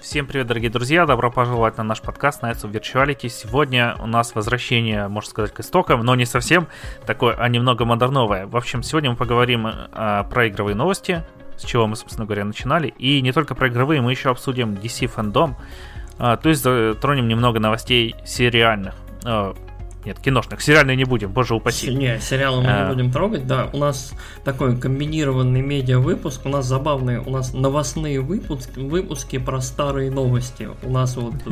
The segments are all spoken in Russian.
Всем привет, дорогие друзья! Добро пожаловать на наш подкаст Nights of Virtuality. Сегодня у нас возвращение, можно сказать, к истокам, но не совсем такое, а немного модерновое. В общем, сегодня мы поговорим а, про игровые новости, с чего мы, собственно говоря, начинали. И не только про игровые, мы еще обсудим DC фэндом, а, то есть затронем немного новостей сериальных. А, нет, киношных. Сериальные не будем, боже упаси. Не, сериалы мы а... не будем трогать, да. У нас такой комбинированный медиа-выпуск. У нас забавные, у нас новостные выпуски, выпуски про старые новости. У нас вот... Э,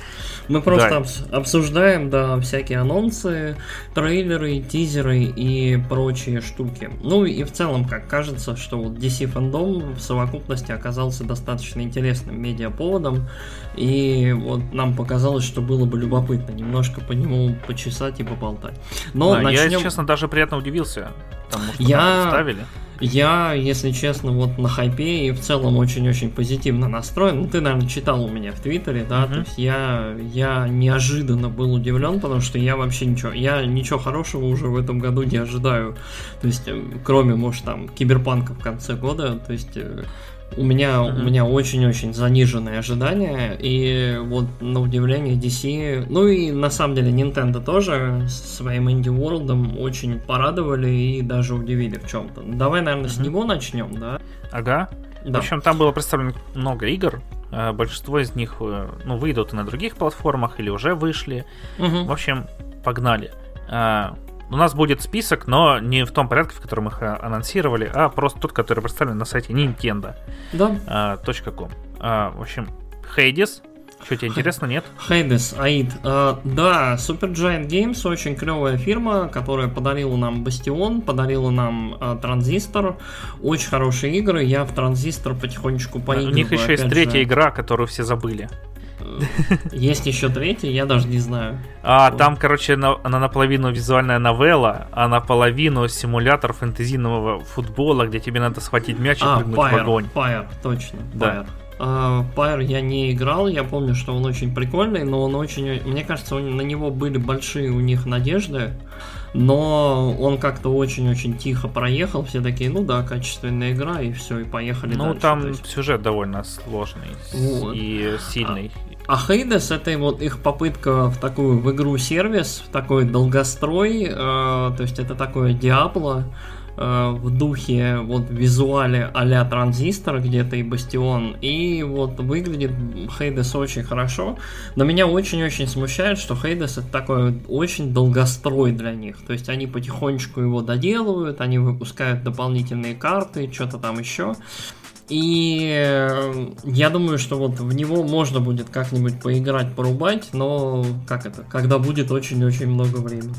мы просто обсуждаем, да, всякие анонсы, трейлеры, тизеры и прочие штуки. Ну и в целом, как кажется, что вот DC фандом в совокупности оказался достаточно интересным медиаповодом. И вот нам показалось, что было бы любопытно немножко по нему почесать и поболтать. Но да, начнем... Я, честно, даже приятно удивился тому, что я... ставили. Я, если честно, вот на хайпе и в целом очень-очень позитивно настроен. Ну, ты, наверное, читал у меня в Твиттере, да, uh-huh. то есть я, я неожиданно был удивлен, потому что я вообще ничего, я ничего хорошего уже в этом году не ожидаю. То есть, э, кроме, может, там, киберпанка в конце года, то есть э, у меня, mm-hmm. у меня очень-очень заниженные ожидания, и вот на удивление DC, ну и на самом деле Nintendo тоже своим Indie World очень порадовали и даже удивили в чем-то. Давай, наверное, mm-hmm. с него начнем, да? Ага. Да. В общем, там было представлено много игр. Э, большинство из них э, ну, выйдут и на других платформах или уже вышли. Угу. В общем, погнали. Э, у нас будет список, но не в том порядке, в котором их а, анонсировали, а просто тот, который представлен на сайте Nintendo. Да. А, .com. А, в общем, Hades, что тебе интересно, нет? Hades, Аид. Uh, да, Super Giant Games очень клевая фирма, которая подарила нам Бастион, подарила нам uh, Транзистор. Очень хорошие игры. Я в Транзистор потихонечку поигрываю. У них еще есть третья же. игра, которую все забыли. Есть еще третий, я даже не знаю. А вот. там, короче, на, она наполовину визуальная новелла, а наполовину симулятор фэнтезийного футбола, где тебе надо схватить мяч и а, прыгнуть Pyre, в огонь. Pyre, точно. Да. Pyre. Uh, я не играл, я помню, что он очень прикольный, но он очень... Мне кажется, на него были большие у них надежды но он как-то очень-очень тихо проехал, все такие, ну да, качественная игра, и все, и поехали ну, дальше. Ну, там есть... сюжет довольно сложный вот. и сильный. А, а Hades это вот их попытка в такую в игру сервис, в такой долгострой, э, то есть это такое Диабло, Э, в духе вот визуале а-ля транзистор где-то и бастион и вот выглядит Хейдес очень хорошо. Но меня очень-очень смущает что Хейдес это такой очень долгострой для них. То есть они потихонечку его доделывают они выпускают дополнительные карты что-то там еще и э, я думаю, что вот в него можно будет как-нибудь поиграть, порубать, но как это, когда будет очень-очень много времени.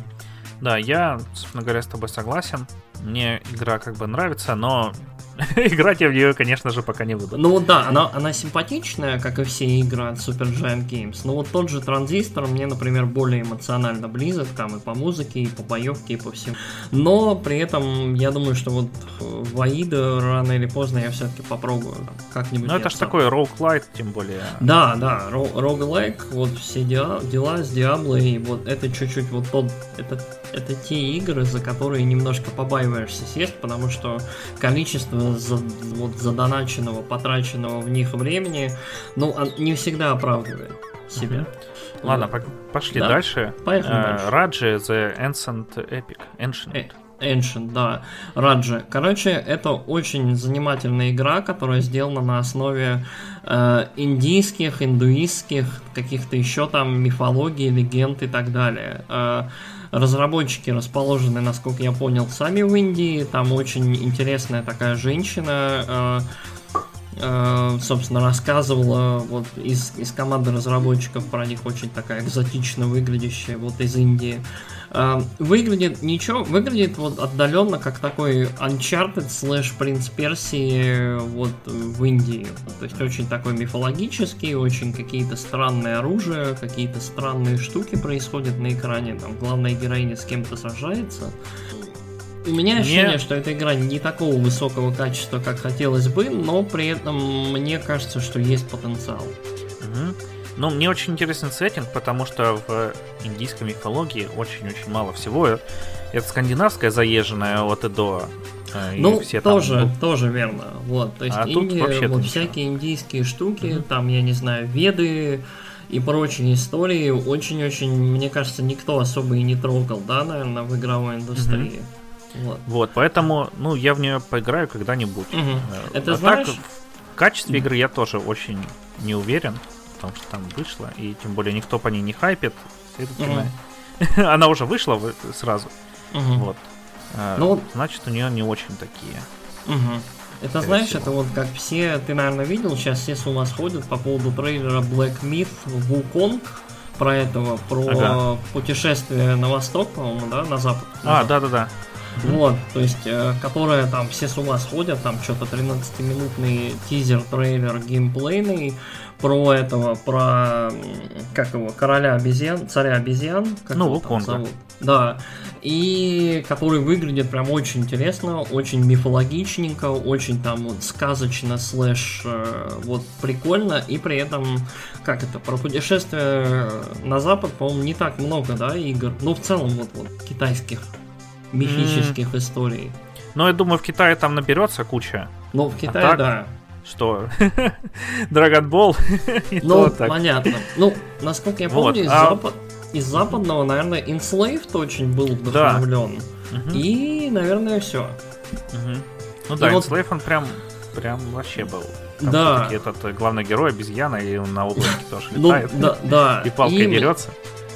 Да, я, собственно говоря, с тобой согласен. Мне игра как бы нравится, но Играть я в нее, конечно же, пока не буду. Ну вот да, она, она симпатичная, как и все игры от Super Giant Games. Но вот тот же транзистор мне, например, более эмоционально близок, там и по музыке, и по боевке, и по всему. Но при этом я думаю, что вот в Аида рано или поздно я все-таки попробую как-нибудь. Ну это же такой роуглайк, тем более. Да, да, роуглайк, вот все дела, дела с Диабло, и вот это чуть-чуть вот тот, это, это те игры, за которые немножко побаиваешься сесть, потому что количество за, вот, задоначенного, потраченного в них времени, ну, не всегда оправдывает себя. Uh-huh. Ладно, по- пошли да. дальше. Поехали uh, дальше. Раджи The Ancient Epic. Ancient. Э- Ancient, да. Раджи. Короче, это очень занимательная игра, которая сделана на основе э, индийских, индуистских, каких-то еще там мифологий, легенд и так далее. Э, Разработчики расположены, насколько я понял, сами в Индии. Там очень интересная такая женщина, э, э, собственно, рассказывала вот из, из команды разработчиков про них очень такая экзотично выглядящая вот из Индии. Э, выглядит ничего, выглядит вот отдаленно как такой Uncharted слэш Принц Персии вот в Индии. То есть очень такой мифологический, очень какие-то странные оружия, какие-то странные штуки происходят на экране. Там главная героиня с кем-то сражается. У меня ощущение, мне... что эта игра не такого высокого качества, как хотелось бы, но при этом мне кажется, что есть потенциал. Угу. Ну, мне очень интересен сеттинг, потому что в индийской мифологии очень-очень мало всего. Это скандинавская заезженная от и до. Э, ну, все тоже, там... тоже верно. Вот, то есть а инди, вот всякие индийские штуки, mm-hmm. там, я не знаю, веды и прочие истории, очень-очень, мне кажется, никто особо и не трогал, да, наверное, в игровой индустрии. Mm-hmm. Вот. вот, поэтому, ну, я в нее поиграю когда-нибудь. Угу. Это а знаешь... так, в качестве игры я тоже очень не уверен, потому что там вышло, и тем более никто по ней не хайпит, следовательно, угу. она уже вышла сразу. Угу. Вот. А, ну, значит, у нее не очень такие. Угу. Это знаешь, всего. это вот как все, ты, наверное, видел, сейчас все с ума сходят по поводу трейлера Black Myth Wukong, про этого, про ага. путешествие на восток, по-моему, да, на запад. А, да-да-да. Вот, то есть, э, которая там все с ума сходят, там что-то 13-минутный тизер, трейлер геймплейный про этого, про, как его, короля обезьян, царя обезьян. Как ну, Луконга. Да, и который выглядит прям очень интересно, очень мифологичненько, очень там вот сказочно, слэш, э, вот прикольно, и при этом, как это, про путешествие на запад, по-моему, не так много, да, игр, ну, в целом, вот, вот китайских мифических mm. историй. Ну, я думаю, в Китае там наберется куча. Ну, в Китае, а так, да. Что? Dragon Ball? ну, понятно. Ну, насколько я помню, вот, из, а... запад... из западного, наверное, Enslaved очень был вдохновлен. Да. Угу. И, наверное, все. Угу. Ну да, вот... Enslaved он прям, прям вообще был. Там да. Этот главный герой обезьяна, и он на облаке тоже ну, летает. да, да. И палкой и... дерется.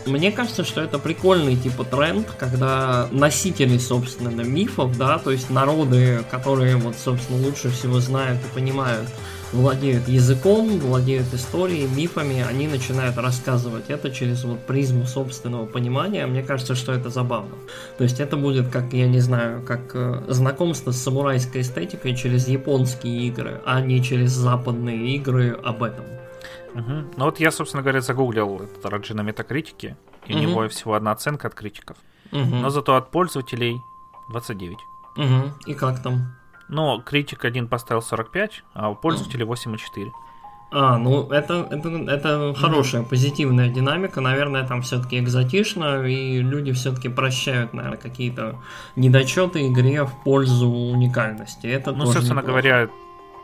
Мне кажется, что это прикольный типа тренд, когда носители, собственно, мифов, да, то есть народы, которые вот, собственно, лучше всего знают и понимают, владеют языком, владеют историей, мифами, они начинают рассказывать это через вот призму собственного понимания. Мне кажется, что это забавно. То есть это будет как, я не знаю, как э, знакомство с самурайской эстетикой через японские игры, а не через западные игры об этом. Угу. Ну вот я, собственно говоря, загуглил этот Раджи на метакритике, и угу. у него всего одна оценка от критиков. Угу. Но зато от пользователей 29. Угу. И как там? Но критик один поставил 45, а у пользователей 8,4. А, ну это, это, это хорошая, позитивная динамика. Наверное, там все-таки экзотично, и люди все-таки прощают, наверное, какие-то недочеты игре в пользу уникальности. Это ну, собственно неплохо. говоря,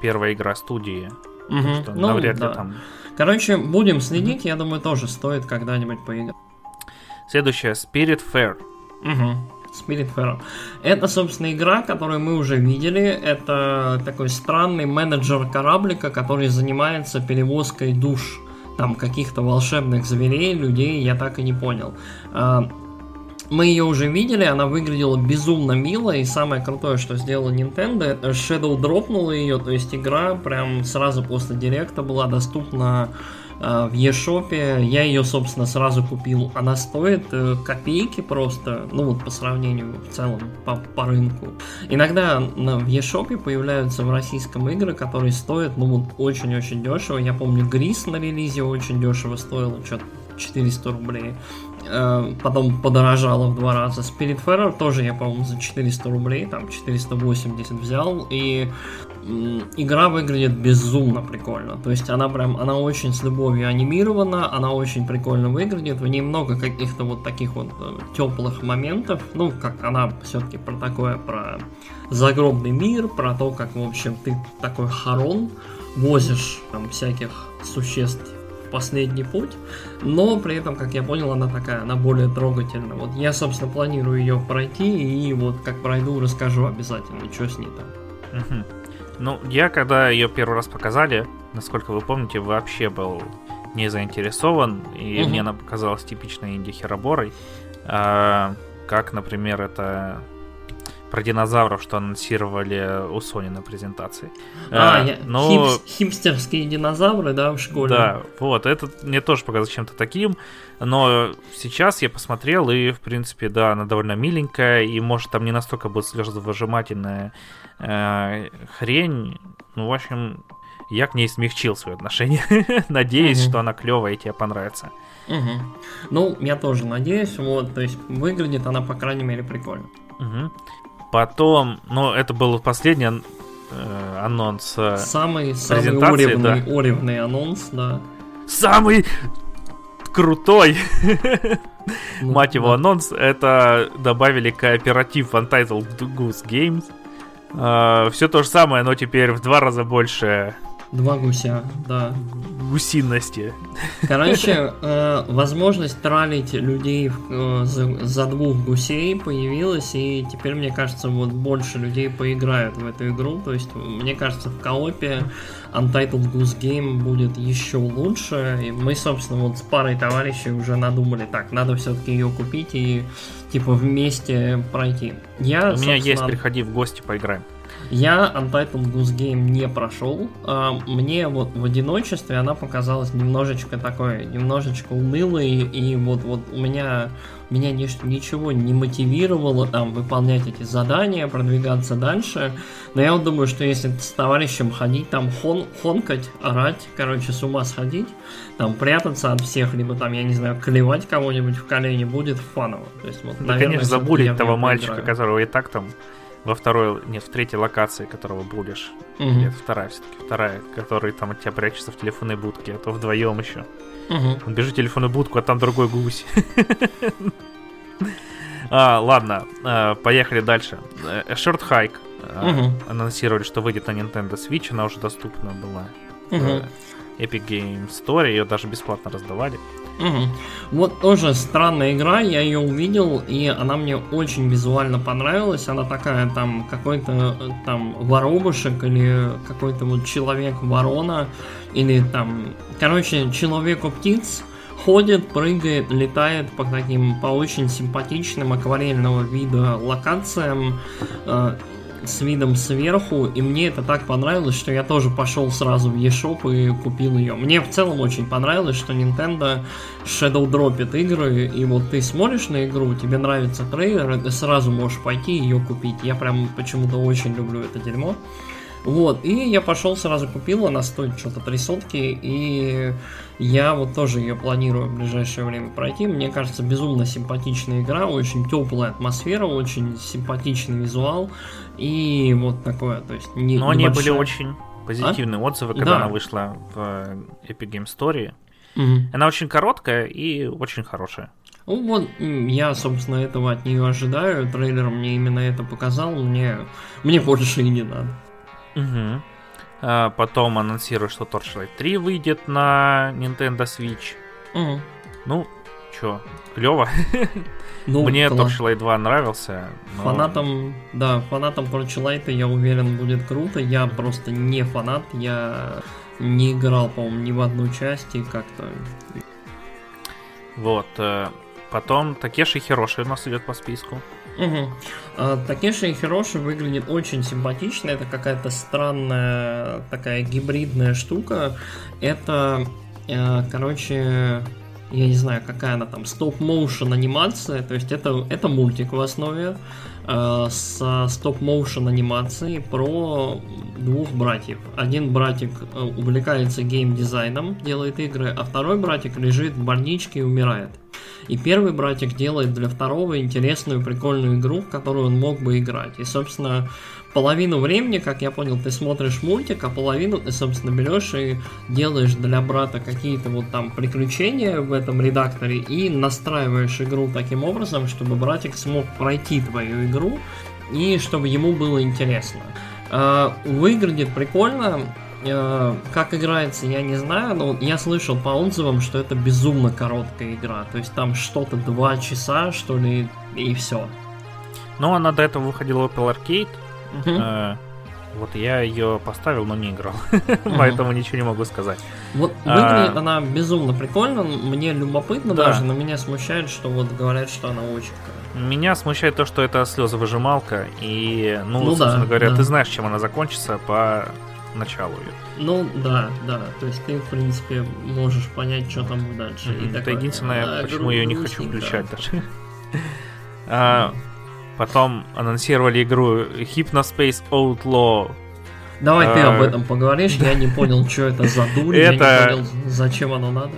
первая игра студии. Угу. Что ну, навряд да. ли там Короче, будем следить, я думаю, тоже стоит когда-нибудь поиграть. Следующая Spirit Fair. Угу. Spirit Fair. Это, собственно, игра, которую мы уже видели. Это такой странный менеджер кораблика, который занимается перевозкой душ там каких-то волшебных зверей, людей, я так и не понял. Мы ее уже видели, она выглядела безумно мило, и самое крутое, что сделала Nintendo, Shadow дропнула ее, то есть игра прям сразу после директа была доступна э, в eShop. Я ее, собственно, сразу купил. Она стоит э, копейки просто, ну вот по сравнению в целом по, по рынку. Иногда в eShop появляются в российском игры, которые стоят, ну вот очень-очень дешево. Я помню, Грис на релизе очень дешево стоил, что-то 400 рублей. Э, потом подорожало в два раза. Spirit Spiritfarer тоже я, по-моему, за 400 рублей, там 480 взял, и игра выглядит безумно прикольно. То есть она прям, она очень с любовью анимирована, она очень прикольно выглядит, в ней много каких-то вот таких вот э, теплых моментов, ну, как она все-таки про такое, про загробный мир, про то, как, в общем, ты такой хорон возишь там всяких существ последний путь, но при этом, как я понял, она такая, она более трогательная. Вот я, собственно, планирую ее пройти, и вот как пройду, расскажу обязательно, что с ней там. Угу. Ну, я, когда ее первый раз показали, насколько вы помните, вообще был не заинтересован, и угу. мне она показалась типичной инди-хероборой. А, как, например, это про динозавров, что анонсировали у Sony на презентации. А, а я... но... Хипс... хипстерские динозавры, да, в школе. Да, вот, это мне тоже показалось чем-то таким, но сейчас я посмотрел, и, в принципе, да, она довольно миленькая, и, может, там не настолько будет слезовыжимательная э, хрень, ну, в общем, я к ней смягчил свое отношение. Надеюсь, угу. что она клевая и тебе понравится. Угу. Ну, я тоже надеюсь, вот, то есть выглядит она, по крайней мере, прикольно. Угу. Потом, ну, это был последний э, анонс э, самый, самый уровный, да. уровный анонс, да. Самый крутой, ну, мать его, да. анонс, это добавили кооператив Untitled Goose Games. А, Все то же самое, но теперь в два раза больше Два гуся, да. гусиности. Короче, э, возможность тралить людей э, за, за двух гусей появилась, и теперь, мне кажется, вот больше людей поиграют в эту игру. То есть, мне кажется, в коопе Untitled Goose Game будет еще лучше. И мы, собственно, вот с парой товарищей уже надумали, так, надо все-таки ее купить и типа вместе пройти. Я, У меня есть, приходи в гости, поиграем. Я Untitled Goose Game не прошел. А, Мне вот в одиночестве она показалась немножечко такой, немножечко унылой, и вот, вот у меня меня нич- ничего не мотивировало там выполнять эти задания, продвигаться дальше. Но я вот думаю, что если с товарищем ходить, там хон, хонкать, орать, короче, с ума сходить, там прятаться от всех, либо там, я не знаю, клевать кого-нибудь в колени, будет фаново. То есть, вот, Да, наверное, конечно, забулить в того мальчика, поиграю. которого и так там во второй, нет, в третьей локации, которого булишь. Мгм. Нет, вторая все-таки, вторая, который там от тебя прячется в телефонной будке, а то вдвоем еще. Мгм. Он бежит в телефонную будку, а там другой гусь. А, ладно, а, поехали дальше. Э, Short Hike. а, Мгм. Анонсировали, что выйдет на Nintendo Switch, она уже доступна была. Мгм. Epic Game Store, ее даже бесплатно раздавали. Мгм. Вот тоже странная игра, я ее увидел, и она мне очень визуально понравилась. Она такая там какой-то там воробушек или какой-то вот человек-ворона, или там, короче, человеку-птиц ходит, прыгает, летает по таким, по очень симпатичным акварельного вида локациям, э, с видом сверху, и мне это так понравилось, что я тоже пошел сразу в eShop и купил ее. Мне в целом очень понравилось, что Nintendo Shadow дропит игры, и вот ты смотришь на игру, тебе нравится трейлер, и ты сразу можешь пойти ее купить. Я прям почему-то очень люблю это дерьмо. Вот, и я пошел сразу купил, она стоит что-то три сотки, и я вот тоже ее планирую в ближайшее время пройти. Мне кажется, безумно симпатичная игра, очень теплая атмосфера, очень симпатичный визуал, и вот такое, то есть не, Но они были очень позитивные отзывы, когда Да. она вышла в э, Epic Game Store. Мгм. Она очень короткая и очень хорошая. Ну вот, я, собственно, этого от нее ожидаю. Трейлер мне именно это показал. Мне, мне больше и не надо. Мгм. А, Потом анонсируют, что Torchlight 3 выйдет на Nintendo Switch. Мгм. Ну, чё, клево. Ну, Мне класс. Torchlight 2 нравился. но- Фанатам, да, фанатам Torchlight, я уверен, будет круто. Я просто не фанат, я не играл, по-моему, ни в одну часть и как-то... Вот. э, Потом Такеши Хироши у нас идет по списку. Угу. Такеши и Хироши выглядит очень симпатично. Это какая-то странная такая гибридная штука. Это, э, короче, я не знаю, какая она там, стоп-моушен анимация. То есть это, это мультик в основе э, с стоп-моушен анимацией про двух братьев. Один братик э, увлекается геймдизайном, делает игры, а второй братик лежит в больничке и умирает. И первый братик делает для второго интересную, прикольную игру, в которую он мог бы играть. И, собственно, половину времени, как я понял, ты смотришь мультик, а половину ты, собственно, берешь и делаешь для брата какие-то вот там приключения в этом редакторе и настраиваешь игру таким образом, чтобы братик смог пройти твою игру и чтобы ему было интересно. Э, Выглядит прикольно, Э, Как играется, я не знаю, но я слышал по отзывам, что это безумно короткая игра. То есть там что-то два часа, что ли, и все. Но она до этого выходила Apple Arcade. Э, Вот я ее поставил, но не играл. Поэтому ничего не могу сказать. Вот А. выглядит она безумно прикольно, мне любопытно Да. даже, но меня смущает, что вот говорят, что она очень. Меня смущает то, что это слезовыжималка. И, ну, Ну да, собственно говоря, да. ты знаешь, чем она закончится по началу ее. Ну да, да, то есть ты, в принципе, можешь понять, что там дальше. И Это такое, единственное, «А, почему я не хочу грустненько». включать даже. А, Потом анонсировали игру Hypnospace Outlaw. Давай ты об А. этом поговоришь, я не понял, что это за дурь, я Это- не понял, зачем оно надо.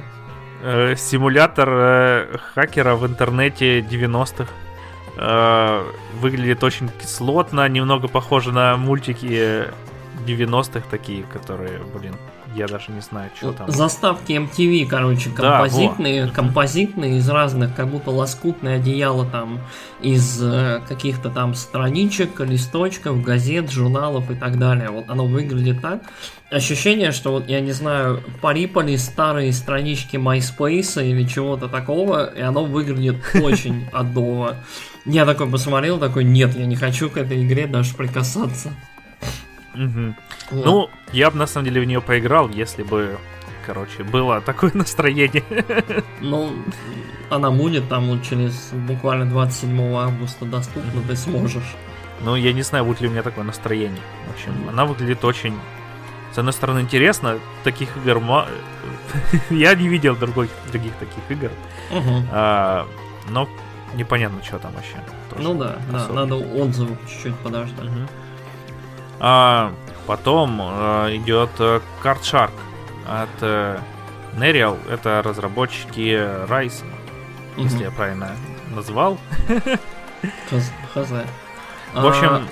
Э, Симулятор э, хакера в интернете 90-х. Э, Выглядит очень кислотно, немного похоже на мультики 90-х такие, которые, блин, я даже не знаю, что там. Заставки MTV, короче, композитные, да, композитные из разных, как будто лоскутное одеяло там из э, каких-то там страничек, листочков, газет, журналов и так далее. Вот оно выглядит так. Ощущение, что вот, я не знаю, порипали старые странички MySpace или чего-то такого, и оно выглядит очень адово. Я такой посмотрел, такой, нет, я не хочу к этой игре даже прикасаться. Угу. Вот. Ну, я бы на самом деле в нее поиграл, если бы, короче, было такое настроение. Ну, она будет там через буквально 27 августа доступна, ты сможешь. Ну, я не знаю, будет ли у меня такое настроение. В общем, она выглядит очень, с одной стороны, интересно. Таких игр я не видел других, других таких игр. Угу. А, но непонятно, что там вообще. Тоже ну да, да, надо отзывы чуть-чуть подождать. Угу. А, потом а, идет э, Card Shark от э, Nerial. Это разработчики Rise, угу. если я правильно назвал. Хз. В общем, а...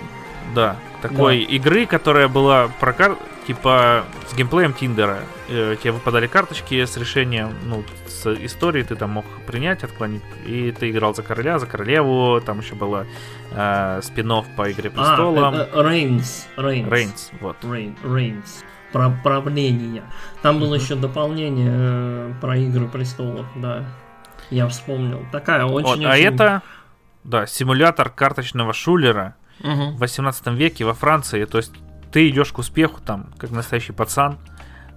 да, такой игры, которая была про кар... типа с геймплеем Тиндера. Э, тебе выпадали карточки с решением, ну, с историей ты там мог принять, отклонить. И ты играл за короля, за королеву. Там еще было э, спин по Игре Престолам. А, Рейнс. Рейнс. Рейнс, вот. Рейнс. Про правление. Там было еще дополнение э, про Игры Престолов, да. Я вспомнил. Такая очень... Вот, очень... А это, да, симулятор карточного шулера угу. в 18 веке во Франции. То есть ты идешь к успеху там, как настоящий пацан.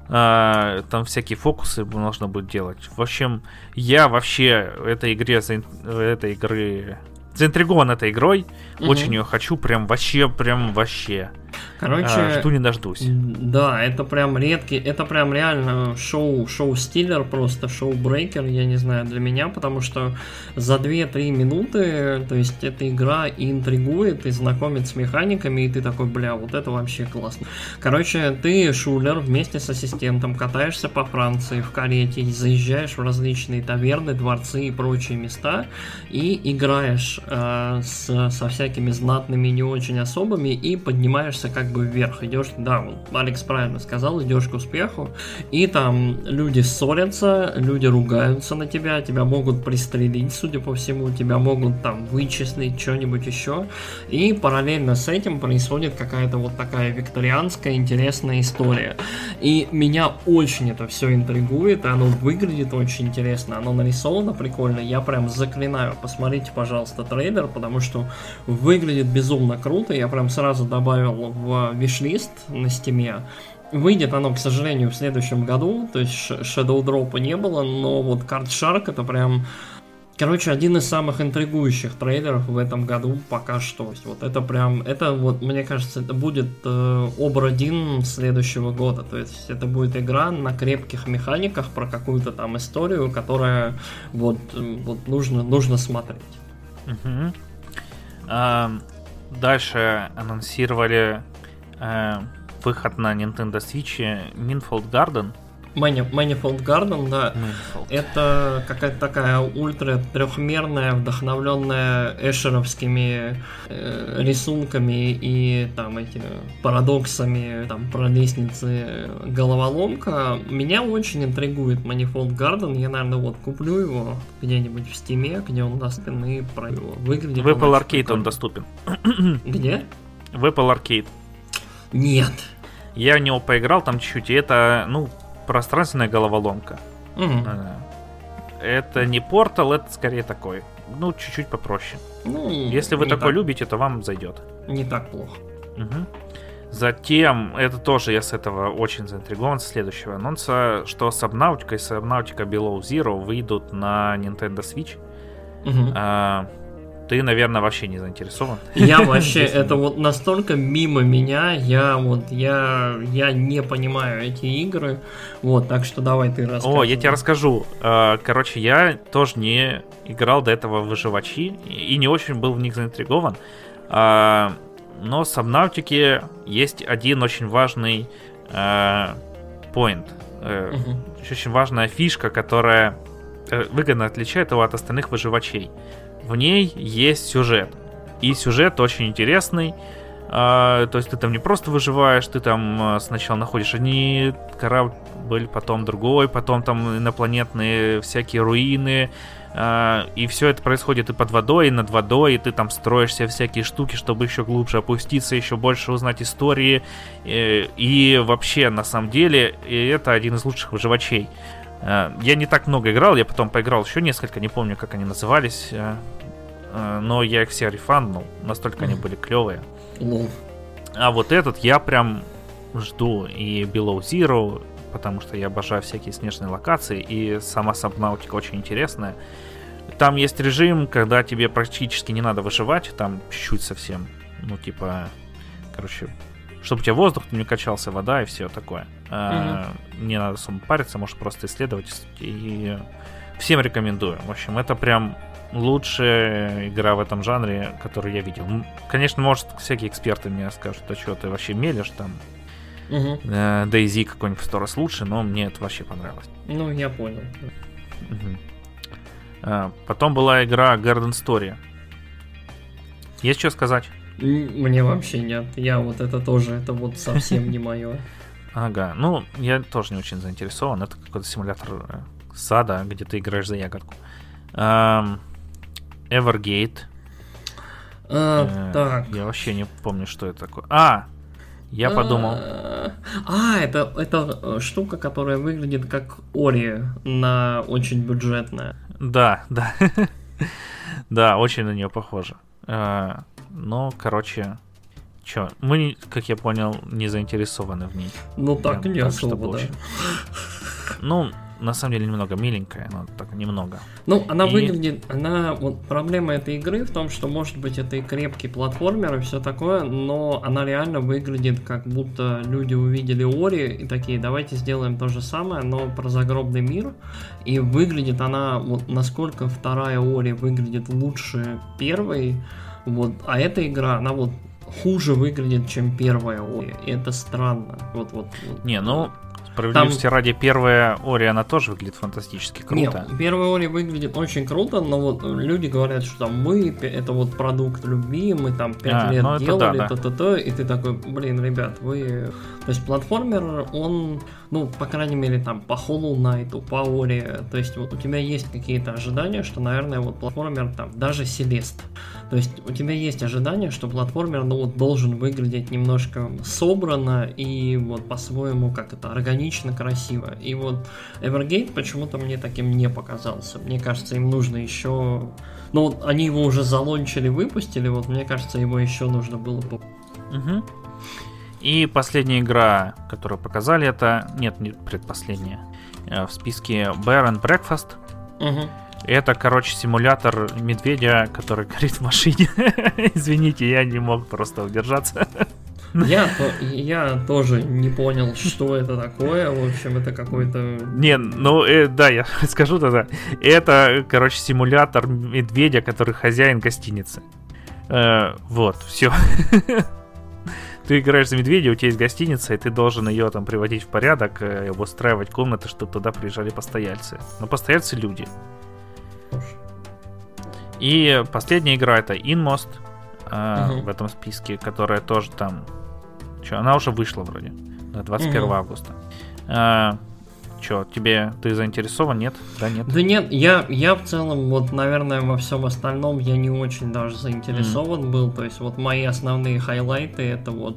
А, там всякие фокусы можно будет делать. В общем, я вообще этой игре, этой игры заинтригован этой игрой. Угу. Очень ее хочу, прям вообще, прям вообще. Короче, а, жду не дождусь. Да, это прям редкий, это прям реально шоу, шоу-стиллер, просто шоу-брейкер, я не знаю, для меня, потому что за 2-3 минуты, то есть эта игра и интригует, и знакомит с механиками, и ты такой, бля, вот это вообще классно. Короче, ты шулер вместе с ассистентом катаешься по Франции в карете, заезжаешь в различные таверны, дворцы и прочие места, и играешь э, с, со всякими знатными не очень особыми, и поднимаешься как бы вверх, идешь, да, вот Алекс правильно сказал, идешь к успеху, и там люди ссорятся, люди ругаются на тебя, тебя могут пристрелить, судя по всему, тебя могут там вычислить, что-нибудь еще, и параллельно с этим происходит какая-то вот такая викторианская интересная история. И меня очень это все интригует, и оно выглядит очень интересно, оно нарисовано прикольно, я прям заклинаю, посмотрите, пожалуйста, трейлер, потому что выглядит безумно круто, я прям сразу добавил в вишлист на стиме. Выйдет оно, к сожалению, в следующем году, то есть Shadow Drop не было, но вот Card Shark это прям, короче, один из самых интригующих трейлеров в этом году пока что. Вот это прям, это вот, мне кажется, это будет э, обр-1 следующего года, то есть это будет игра на крепких механиках про какую-то там историю, которая вот, вот нужно, нужно смотреть. Uh-huh. Um, дальше анонсировали э, выход на Nintendo Switch Minfold Garden. Manifold Garden, да. Manifold. Это какая-то такая ультра трехмерная, вдохновленная эшеровскими э, рисунками и там эти парадоксами там про лестницы головоломка. Меня очень интригует Manifold Garden. Я, наверное, вот куплю его где-нибудь в стиме, где он доступен и про его. Выглядит в Apple Arcade он доступен. Где? В Apple Arcade. Нет. Я в него поиграл там чуть-чуть, и это, ну, пространственная головоломка. Угу. Это не портал, это скорее такой. Ну, чуть-чуть попроще. Ну, Если вы такой так... любите, то вам зайдет. Не так плохо. Угу. Затем, это тоже я с этого очень заинтригован, с следующего анонса, что Subnautica и Subnautica Below Zero выйдут на Nintendo Switch. Угу. А, ты, наверное, вообще не заинтересован. Я вообще, это вот настолько мимо меня, я вот, я, я не понимаю эти игры, вот, так что давай ты расскажи. О, я тебе расскажу. А, короче, я тоже не играл до этого в выживачи и не очень был в них заинтригован, а, но в Сабнавтике есть один очень важный point, э, очень важная фишка, которая э, выгодно отличает его от остальных выживачей в ней есть сюжет. И сюжет очень интересный. А, то есть ты там не просто выживаешь, ты там а, сначала находишь одни корабль, потом другой, потом там инопланетные всякие руины, а, и все это происходит и под водой, и над водой, и ты там строишь себе всякие штуки, чтобы еще глубже опуститься, еще больше узнать истории. И, и вообще, на самом деле, это один из лучших выживачей. Я не так много играл, я потом поиграл еще несколько, не помню, как они назывались, но я их все рефанднул, настолько они были клевые. А вот этот я прям жду и Below Zero, потому что я обожаю всякие снежные локации, и сама Сабнаутика очень интересная. Там есть режим, когда тебе практически не надо выживать, там чуть-чуть совсем, ну типа, короче, чтобы у тебя воздух не качался, вода и все такое. Mm-hmm. А, не надо особо париться, можешь просто исследовать. И всем рекомендую. В общем, это прям лучшая игра в этом жанре, которую я видел. Конечно, может, всякие эксперты мне скажут, а что ты вообще мелешь там. Угу. DayZ какой-нибудь сто раз лучше, но мне это вообще понравилось. Ну, я понял. Угу. Потом была игра Garden Story. Есть что сказать? Мне вообще нет. Я вот это тоже, это вот совсем не мое. Ага, ну, я тоже не очень заинтересован. Это какой-то симулятор э, сада, где ты играешь за ягодку. Evergate. А, э, так. Я вообще не помню, что это такое. А, я подумал. А, это, это э, штука, которая выглядит как Ори на очень бюджетная. Да, да. да, очень на нее похоже. Но, короче, Че, мы, как я понял, не заинтересованы в ней. Ну так не особо, да. Ну, на самом деле немного миленькая, но так немного. Ну, она и... выглядит, она, вот проблема этой игры в том, что может быть это и крепкий платформер и все такое, но она реально выглядит как будто люди увидели Ори и такие, давайте сделаем то же самое, но про загробный мир. И выглядит она, вот насколько вторая Ори выглядит лучше первой, вот, а эта игра, она вот хуже выглядит, чем первая Ори. Это странно. Вот, вот, вот. Не, ну, Справедливости Там... ради, первая Ори, она тоже выглядит фантастически круто. Нет, первая Ори выглядит очень круто, но вот люди говорят, что там мы, это вот продукт любви, мы там 5 а, лет ну делали, да, то-то-то, и ты такой, блин, ребят, вы... То есть платформер, он, ну, по крайней мере, там, по Hollow Knight, по Ори, то есть вот у тебя есть какие-то ожидания, что, наверное, вот платформер там, даже Селест, то есть у тебя есть ожидания, что платформер, ну, вот должен выглядеть немножко собрано и вот по-своему, как это, органично, красиво. И вот Evergate почему-то мне таким не показался. Мне кажется, им нужно еще... Ну, вот они его уже залончили, выпустили, вот мне кажется, его еще нужно было... Угу. И последняя игра, которую показали, это... Нет, не предпоследняя. Э, в списке Bear and Breakfast. Угу. Это, короче, симулятор медведя, который горит в машине. Извините, я не мог просто удержаться. Я, я тоже не понял, что это такое. В общем, это какой-то... Не, ну э, да, я скажу тогда. Это, короче, симулятор медведя, который хозяин гостиницы. Э, вот, все. Ты играешь за медведя, у тебя есть гостиница, и ты должен ее там приводить в порядок, э, обустраивать комнаты, чтобы туда приезжали постояльцы. Но постояльцы люди. И последняя игра это Inmost э, угу. в этом списке, которая тоже там Че, она уже вышла вроде. 21 угу. августа. А, Че, тебе ты заинтересован, нет? Да, нет? Да нет, я, я в целом, вот, наверное, во всем остальном я не очень даже заинтересован mm был. То есть, вот мои основные хайлайты это вот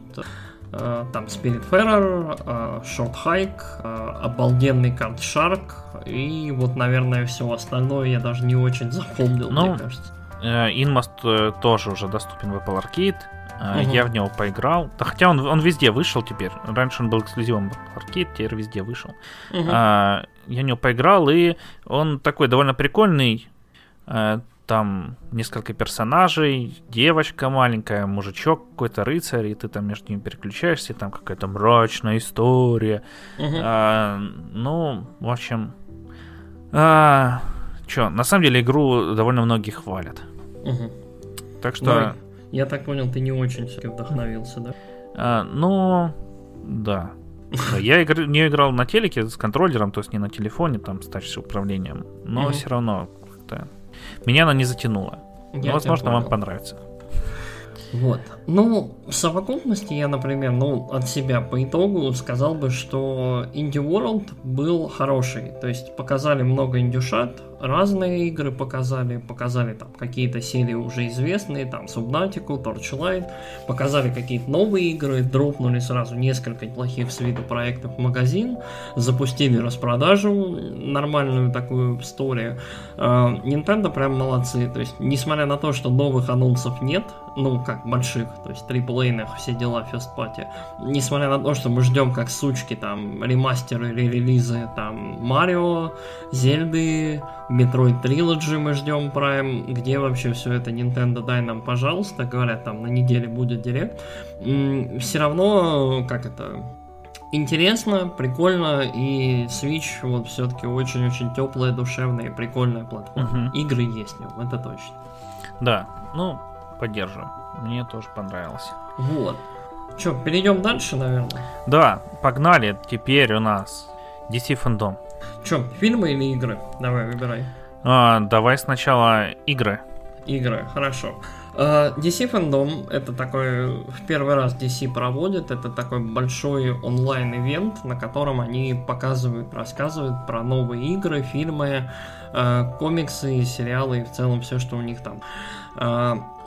э, там Spiritfarer, э, Short Hike, э, обалденный Card Shark и вот, наверное, все остальное я даже не очень запомнил, ну, мне кажется. Э, Inmost э, тоже уже доступен в Apple Arcade. Угу. Я в него поиграл. Да, хотя он, он везде вышел теперь. Раньше он был эксклюзивом Arcade, теперь везде вышел. Угу. А, я в него поиграл, и он такой довольно прикольный. А, там несколько персонажей, девочка маленькая, мужичок какой-то рыцарь, и ты там между ними переключаешься, и там какая-то мрачная история. Угу. А, ну, в общем... А, Че, на самом деле игру довольно многие хвалят. Угу. Так что... Давай я так понял, ты не очень все вдохновился, да? А, ну, да. Я игр... не играл на телеке с контроллером, то есть не на телефоне, там, с тач-управлением, но mm все равно как-то... Меня она не затянула. Я но, возможно, вам понравится. Вот. Ну, в совокупности я, например, ну, от себя по итогу сказал бы, что Indie World был хороший. То есть показали много индюшат, разные игры показали, показали там какие-то серии уже известные, там Subnautica, Torchlight, показали какие-то новые игры, дропнули сразу несколько плохих с виду проектов в магазин, запустили распродажу, нормальную такую историю. А, Nintendo прям молодцы, то есть несмотря на то, что новых анонсов нет, ну как больших, то есть триплейных, все дела First Party, несмотря на то, что мы ждем как сучки там ремастеры релизы там Марио, Зельды, Metroid Trilogy мы ждем Prime, где вообще все это Nintendo дай нам, пожалуйста, говорят, там на неделе будет директ. Все равно, как это, интересно, прикольно, и Switch вот все-таки очень-очень теплая, душевная и прикольная платформа. Угу. Игры есть в нем, это точно. Да, ну, поддерживаю. Мне тоже понравилось. Вот. Че, перейдем дальше, наверное? Да, погнали. Теперь у нас DC Fandom. Че, фильмы или игры? Давай, выбирай. А, давай сначала игры. Игры, хорошо. Uh, DC Fandom это такой, в первый раз DC проводит, это такой большой онлайн-ивент, на котором они показывают, рассказывают про новые игры, фильмы, uh, комиксы, сериалы и в целом все, что у них там.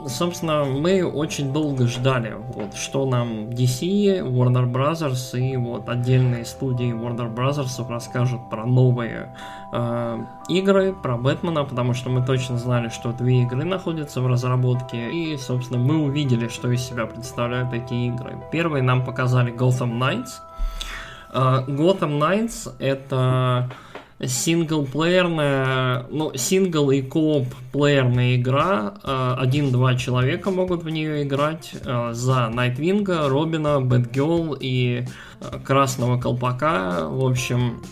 Собственно, мы очень долго ждали, вот, что нам DC, Warner Brothers и вот отдельные студии Warner Brothers расскажут про новые э, игры, про Бэтмена, потому что мы точно знали, что две игры находятся в разработке, и, собственно, мы увидели, что из себя представляют эти игры. Первые нам показали Gotham Knights. Э, Gotham Knights это синглплеерная, ну, сингл и кооп плеерная игра. Э, один-два человека могут в нее играть э, за Найтвинга, Робина, Бэтгелл и э, Красного Колпака. В общем,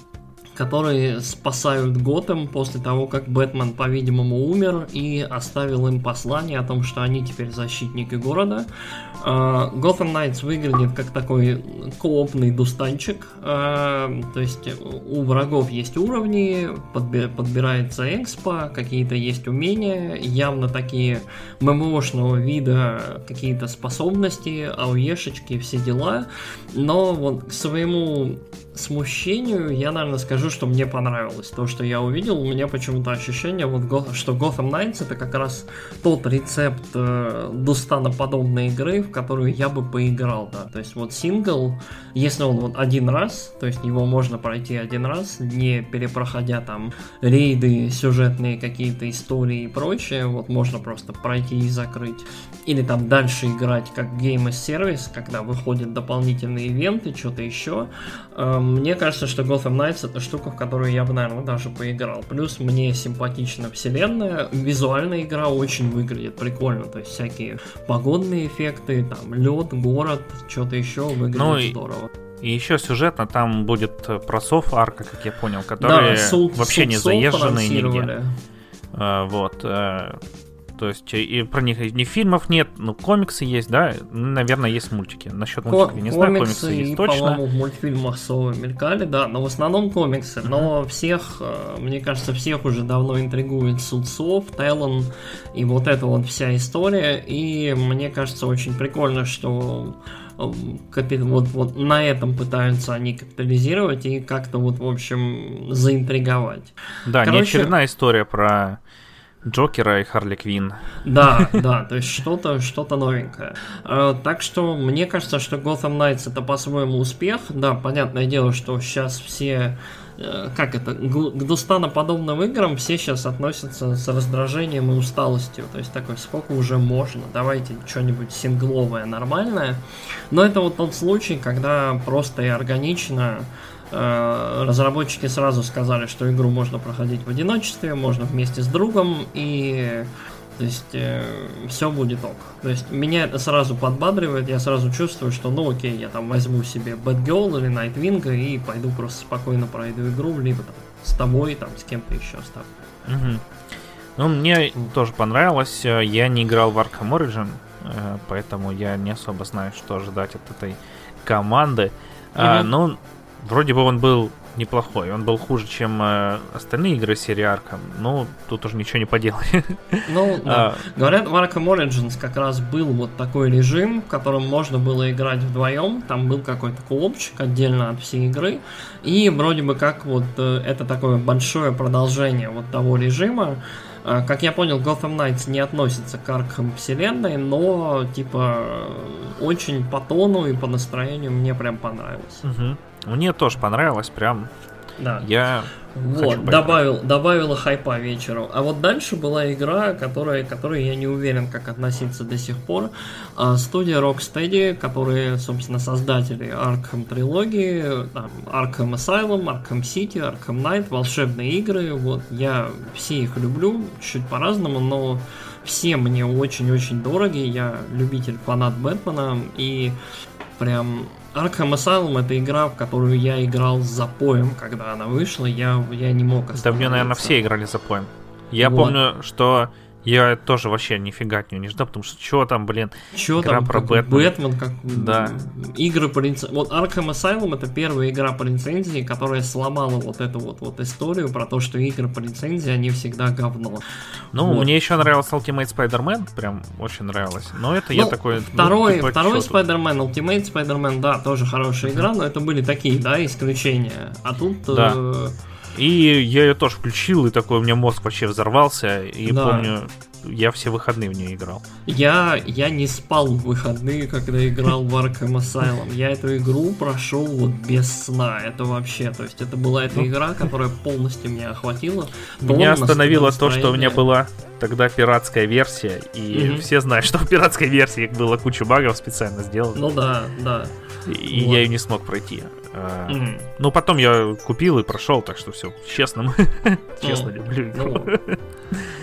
которые спасают Готэм после того, как Бэтмен, по-видимому, умер и оставил им послание о том, что они теперь защитники города. А, Gotham Knights выглядит как такой коопный дустанчик, а, то есть у врагов есть уровни, подбирается экспо, какие-то есть умения, явно такие ММОшного вида какие-то способности, ауешечки, все дела, но вот к своему смущению я, наверное, скажу, что мне понравилось. То, что я увидел, у меня почему-то ощущение, вот, что Gotham Knights это как раз тот рецепт э, Дустана-подобной игры, в которую я бы поиграл, да. То есть вот сингл, если он вот один раз, то есть его можно пройти один раз, не перепроходя там рейды, сюжетные какие-то истории и прочее, вот можно просто пройти и закрыть. Или там дальше играть как гейм из сервис, когда выходят дополнительные ивенты, что-то еще. Эм, мне кажется, что Gotham Knights это штука, в которую я бы, наверное, даже поиграл. Плюс мне симпатична вселенная, визуальная игра очень выглядит прикольно, то есть всякие погодные эффекты, там лед, город, что-то еще выглядит ну, здорово. И еще сюжетно там будет про Соф арка, как я понял, которые да, вообще не заезжены нигде. Uh, вот. То есть и про них ни фильмов нет, ну комиксы есть, да, наверное, есть мультики. Насчет Ко- мультиков не знаю, комиксы есть и, точно. по-моему, в мультфильмах Совы мелькали, да, но в основном комиксы. Но всех, э, мне кажется, всех уже давно интригует Суд Сов, Телон и вот эта вот вся история. И мне кажется, очень прикольно, что э, вот, вот на этом пытаются они капитализировать и как-то вот, в общем, заинтриговать. Да, Короче, не очередная история про Джокера и Харли Квин. Да, да, то есть что-то что новенькое. Э, так что мне кажется, что Gotham Knights это по-своему успех. Да, понятное дело, что сейчас все э, как это, к Дустаноподобным играм все сейчас относятся с раздражением и усталостью. То есть такой, сколько уже можно, давайте что-нибудь сингловое, нормальное. Но это вот тот случай, когда просто и органично разработчики сразу сказали, что игру можно проходить в одиночестве, можно вместе с другом, и то есть э, все будет ок. То есть меня это сразу подбадривает, я сразу чувствую, что ну окей, я там возьму себе Bad Girl или Nightwing и пойду просто спокойно пройду игру, либо там с тобой, там с кем-то еще оставлю. Угу. Ну, мне тоже понравилось. Я не играл в Arkham Origin, э, поэтому я не особо знаю, что ожидать от этой команды. Mm-hmm. А, но вроде бы он был неплохой. Он был хуже, чем э, остальные игры серии Arkham. Ну, тут уже ничего не поделали. Ну, да. А, Говорят, в Arkham Origins как раз был вот такой режим, в котором можно было играть вдвоем. Там был какой-то клубчик отдельно от всей игры. И вроде бы как вот э, это такое большое продолжение вот того режима. А, как я понял, Gotham Knights не относится к Arkham вселенной, но типа очень по тону и по настроению мне прям понравилось. Угу. Мне тоже понравилось, прям. Да. Я вот, добавил, добавила хайпа вечеру. А вот дальше была игра, которая, которой я не уверен, как относиться до сих пор. А, студия Rocksteady, которые, собственно, создатели Arkham трилогии, там, Arkham Asylum, Arkham City, Arkham Knight, волшебные игры. Вот, я все их люблю, чуть по-разному, но все мне очень-очень дороги. Я любитель, фанат Бэтмена, и прям Arkham Asylum это игра, в которую я играл с запоем, когда она вышла, я, я не мог Да мне, наверное, все играли с запоем. Я вот. помню, что я тоже вообще нифига от нее не ждал, потому что что там, блин, что игра там, про Бэтмен. Бэтмен, как да. игры по лицензии. Вот Arkham Asylum это первая игра по лицензии, которая сломала вот эту вот, вот историю про то, что игры по лицензии, они всегда говно. Ну, вот. мне еще нравился Ultimate Spider-Man, прям очень нравилось. Но это ну, я такой... Второй, ну, второй Spider-Man, Ultimate Spider-Man, да, тоже хорошая игра, но это были такие, да, исключения. А тут... Да. Э- и я ее тоже включил, и такой у меня мозг вообще взорвался. И да. помню, я все выходные в нее играл. Я, я не спал в выходные, когда играл в Arkham Asylum. Я эту игру прошел вот без сна. Это вообще, то есть это была эта ну. игра, которая полностью меня охватила. Меня остановило то, что у меня была тогда пиратская версия, и mm-hmm. все знают, что в пиратской версии было куча багов специально сделано. Ну да, да. И вот. я ее не смог пройти. Mm-hmm. Ну, потом я купил и прошел, так что все, честно, честно люблю игру.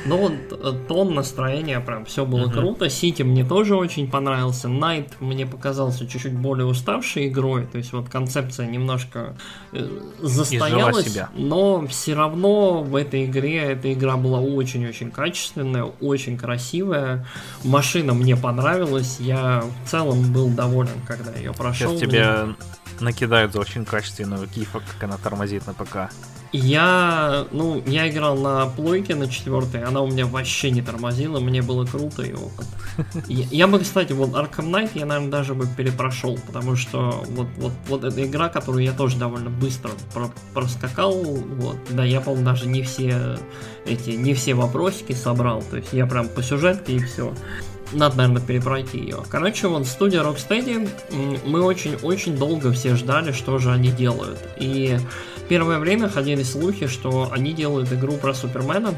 Ну, вот э, тон настроения, прям все было круто. Сити мне тоже очень понравился. Найт мне показался чуть-чуть более уставшей игрой. То есть вот концепция немножко э, застоялась, но все равно в этой игре эта игра была очень-очень качественная, очень красивая. Машина мне понравилась. Я в целом был доволен, когда ее прошел. Сейчас тебе накидают за очень качественную кифа, как она тормозит на ПК. Я, ну, я играл на плойке на четвертой, она у меня вообще не тормозила, мне было круто и опыт. Я, я бы, кстати, вот Arkham Knight я, наверное, даже бы перепрошел, потому что вот, вот, вот эта игра, которую я тоже довольно быстро про проскакал, вот, да, я, по-моему, даже не все эти, не все вопросики собрал, то есть я прям по сюжетке и все. Надо, наверное, перепройти ее. Короче, вот студия Rocksteady, мы очень-очень долго все ждали, что же они делают. И первое время ходили слухи, что они делают игру про Супермена.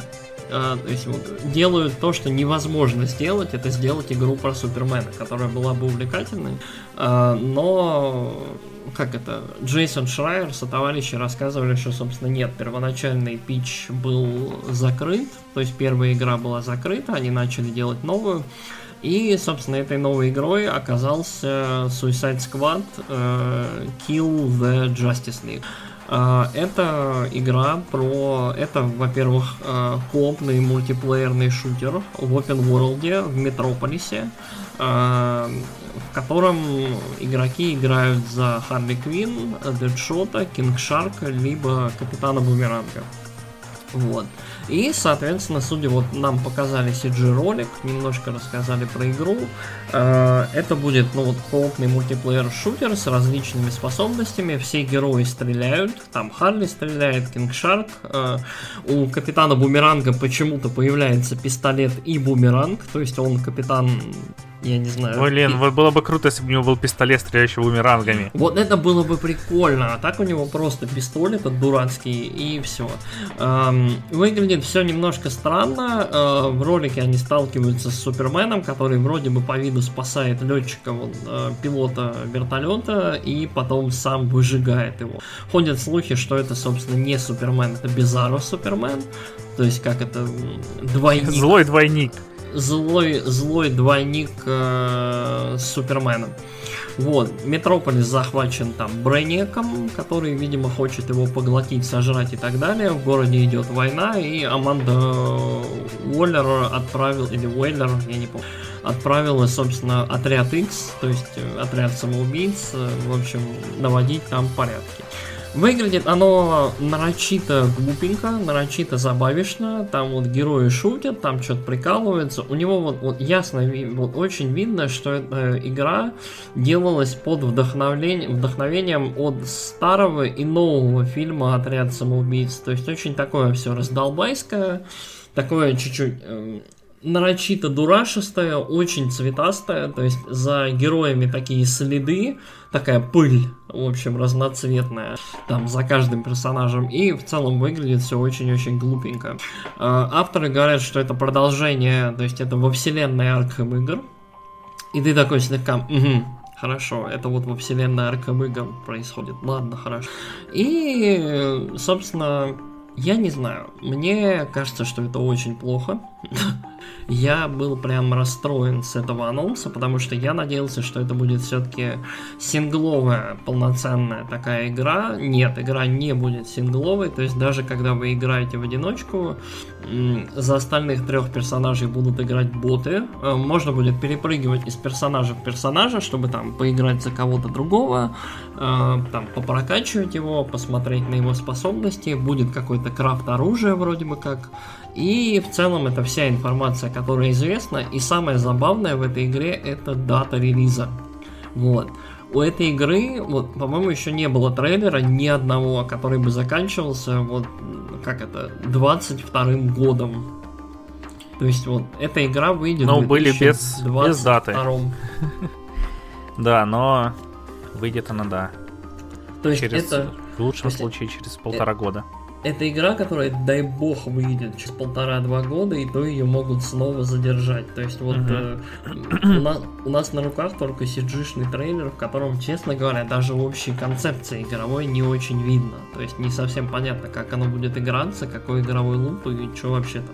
А, то есть вот делают то, что невозможно сделать, это сделать игру про Супермена, которая была бы увлекательной. А, но как это, Джейсон Шрайер со товарищи рассказывали, что, собственно, нет, первоначальный пич был закрыт, то есть первая игра была закрыта, они начали делать новую, и, собственно, этой новой игрой оказался Suicide Squad uh, Kill the Justice League. Uh, это игра про... Это, во-первых, uh, коопный мультиплеерный шутер в open world в Метрополисе, uh, в котором игроки играют за Харли Квин, Дэдшота, Кинг Шарка, либо Капитана Бумеранга. Вот. И, соответственно, судя вот нам показали CG ролик, немножко рассказали про игру. Э, это будет, ну вот, коопный мультиплеер шутер с различными способностями. Все герои стреляют. Там Харли стреляет, Кинг Шарк. Э, у капитана Бумеранга почему-то появляется пистолет и бумеранг. То есть он капитан я не знаю. Блин, вот было бы круто, если бы у него был пистолет, стреляющий бумерангами. Вот это было бы прикольно. А так у него просто пистолет этот дурацкий и все. Эм, выглядит все немножко странно. Э, в ролике они сталкиваются с Суперменом, который вроде бы по виду спасает летчика, вот, э, пилота вертолета, и потом сам выжигает его. Ходят слухи, что это, собственно, не Супермен, это Бизарро Супермен. То есть, как это двойник. Злой двойник злой, злой двойник э, с Суперменом. Вот, Метрополис захвачен там Брейнеком, который, видимо, хочет его поглотить, сожрать и так далее. В городе идет война, и Аманда Уоллер отправил, или Уэллер, я не помню, отправила, собственно, отряд X, то есть э, отряд самоубийц, э, в общем, наводить там порядки. Выглядит оно нарочито глупенько, нарочито забавишно. Там вот герои шутят, там что-то прикалываются. У него вот, вот ясно, вот очень видно, что эта игра делалась под вдохновлением, вдохновением от старого и нового фильма «Отряд самоубийц». То есть очень такое все раздолбайское, такое чуть-чуть э, нарочито дурашистая, очень цветастая, то есть за героями такие следы, такая пыль, в общем, разноцветная, там за каждым персонажем, и в целом выглядит все очень-очень глупенько. А, авторы говорят, что это продолжение, то есть это во вселенной Arkham игр, и ты такой слегка, угу, Хорошо, это вот во вселенной Arkham игр происходит. Ладно, хорошо. И, собственно, я не знаю. Мне кажется, что это очень плохо. Я был прям расстроен с этого анонса, потому что я надеялся, что это будет все-таки сингловая полноценная такая игра. Нет, игра не будет сингловой, то есть даже когда вы играете в одиночку, за остальных трех персонажей будут играть боты. Э, можно будет перепрыгивать из персонажа в персонажа, чтобы там поиграть за кого-то другого, э, там попрокачивать его, посмотреть на его способности. Будет какой-то крафт оружия вроде бы как. И в целом это вся информация, которая известна. И самое забавное в этой игре это дата релиза. Вот. У этой игры, вот, по-моему, еще не было трейлера ни одного, который бы заканчивался, вот, как это, 22 годом. То есть, вот, эта игра выйдет но были без, без даты. Да, но выйдет она, да. То есть через, это... В лучшем случае через полтора года это игра, которая, дай бог, выйдет через полтора-два года, и то ее могут снова задержать. То есть вот uh-huh. э, у, нас, у нас на руках только cg трейлер, в котором, честно говоря, даже общей концепции игровой не очень видно. То есть не совсем понятно, как оно будет играться, какой игровой луп и что вообще-то.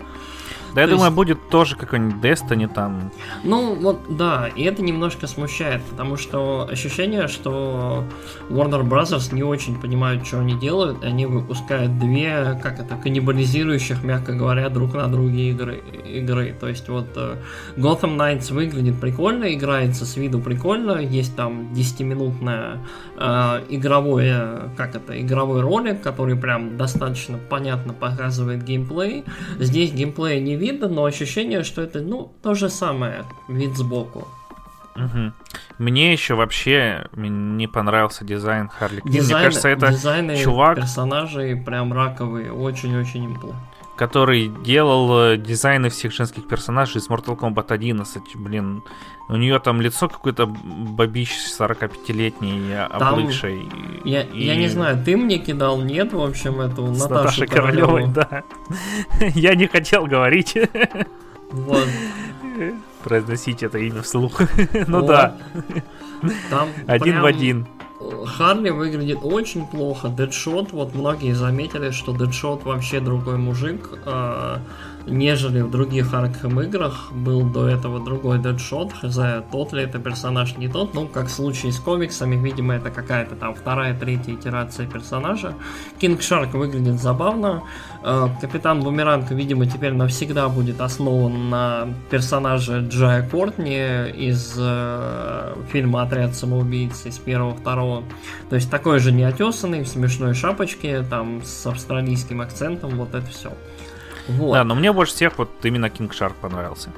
Да, я То думаю, есть... будет тоже какой-нибудь Destiny там. Ну, вот, да, и это немножко смущает, потому что ощущение, что Warner Bros. не очень понимают, что они делают, и они выпускают две, как это, каннибализирующих, мягко говоря, друг на друге игры. игры. То есть вот э, Gotham Knights выглядит прикольно, играется с виду прикольно, есть там 10-минутная э, игровое, как это, игровой ролик, который прям достаточно понятно показывает геймплей. Здесь геймплея не видно, видно, но ощущение, что это, ну, то же самое, вид сбоку. Угу. Мне еще вообще не понравился дизайн Харли Квинн. Мне кажется, это дизайны чувак... персонажей прям раковые, очень-очень импло. Который делал э, дизайны всех женских персонажей из Mortal Kombat 11. Блин, у нее там лицо какое-то бабищ 45-летний, облыгший. Я, и... я не знаю, ты мне кидал, нет, в общем, эту С Наташу Наташей Королевой, да. я не хотел говорить. Вот. Произносить это имя вслух. ну да. Там один в один. Харли выглядит очень плохо. Дедшот, вот многие заметили, что Дедшот вообще другой мужик. Нежели в других Arkham играх. Был до этого другой Deadshot, хз, тот ли это персонаж, не тот, ну, как в случае с комиксами, видимо, это какая-то там вторая, третья итерация персонажа. Кинг Шарк выглядит забавно. Э, Капитан Бумеранг, видимо, теперь навсегда будет основан на персонаже Джая Кортни из э, фильма «Отряд самоубийц» из первого-второго. То есть такой же неотесанный, в смешной шапочке, там, с австралийским акцентом, вот это все. Вот. Да, но мне больше всех вот именно King Shark понравился.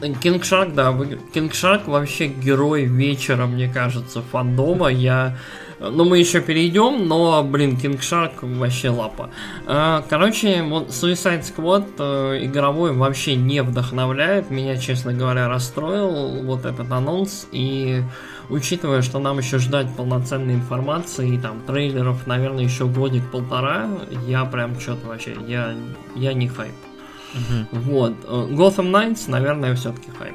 King Shark, да, King Shark вообще герой вечера, мне кажется, фандома. Я ну, мы еще перейдем, но, блин, King Shark вообще лапа. А, короче, вот Suicide Squad э, игровой вообще не вдохновляет. Меня, честно говоря, расстроил вот этот анонс. И учитывая, что нам еще ждать полноценной информации и там трейлеров, наверное, еще годик-полтора, я прям что-то вообще, я, я не хайп. Угу. Вот. Э, Gotham Knights, наверное, все-таки хайп.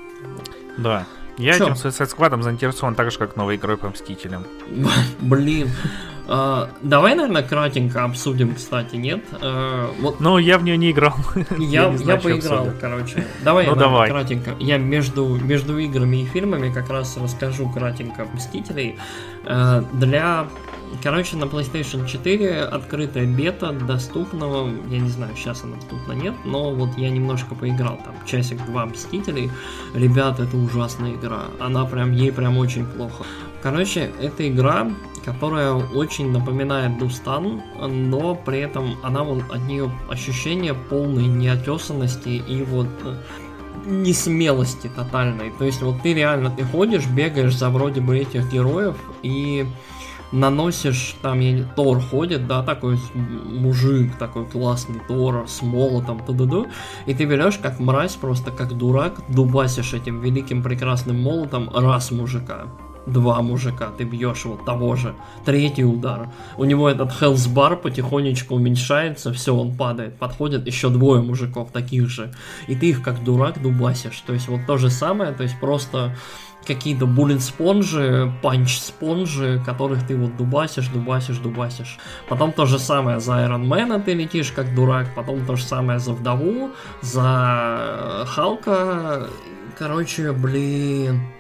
Да. Я Чё? этим Suicide Squad заинтересован так же, как новой игрой по Мстителям. Блин. Uh, давай, наверное, кратенько обсудим, кстати, нет? Uh, вот... Ну, я в нее не играл. Я, я, не знаю, я поиграл, обсудим. короче. Давай, ну, я, давай. кратенько. Я между, между играми и фильмами как раз расскажу кратенько Мстителей. Uh, для Короче, на PlayStation 4 открытая бета доступного, я не знаю, сейчас она доступна нет, но вот я немножко поиграл, там, часик-два Мстителей. Ребят, это ужасная игра, она прям, ей прям очень плохо. Короче, это игра, которая очень напоминает Дустан, но при этом она вот от нее ощущение полной неотесанности и вот э, несмелости тотальной. То есть вот ты реально, ты ходишь, бегаешь за вроде бы этих героев и наносишь, там я не, Тор ходит, да, такой мужик, такой классный Тор с молотом, ту-ду-ду, и ты берешь как мразь, просто как дурак, дубасишь этим великим прекрасным молотом раз мужика, два мужика, ты бьешь вот того же, третий удар, у него этот health bar потихонечку уменьшается, все, он падает, подходит еще двое мужиков таких же, и ты их как дурак дубасишь, то есть вот то же самое, то есть просто какие-то bullet sponge и, punch sponge и, которых ты вот дубасишь, дубасишь, дубасишь. Потом то же самое за Iron Man ты летишь как дурак, потом то же самое за Вдову, за Халка. Короче, блин.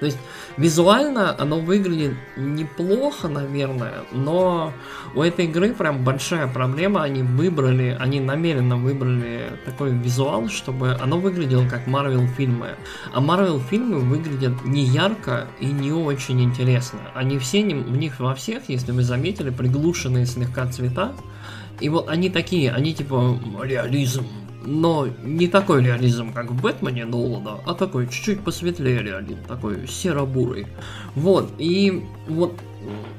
То есть Визуально оно выглядит неплохо, наверное, но у этой игры прям большая проблема. Они выбрали, они намеренно выбрали такой визуал, чтобы оно выглядело как Марвел фильмы. А Марвел фильмы выглядят не ярко и не очень интересно. Они все, в них во всех, если вы заметили, приглушенные слегка цвета. И вот они такие, они типа реализм, но не такой реализм, как в Бэтмене Нолана, а такой чуть-чуть посветлее реализм, такой серо-бурый. Вот, и вот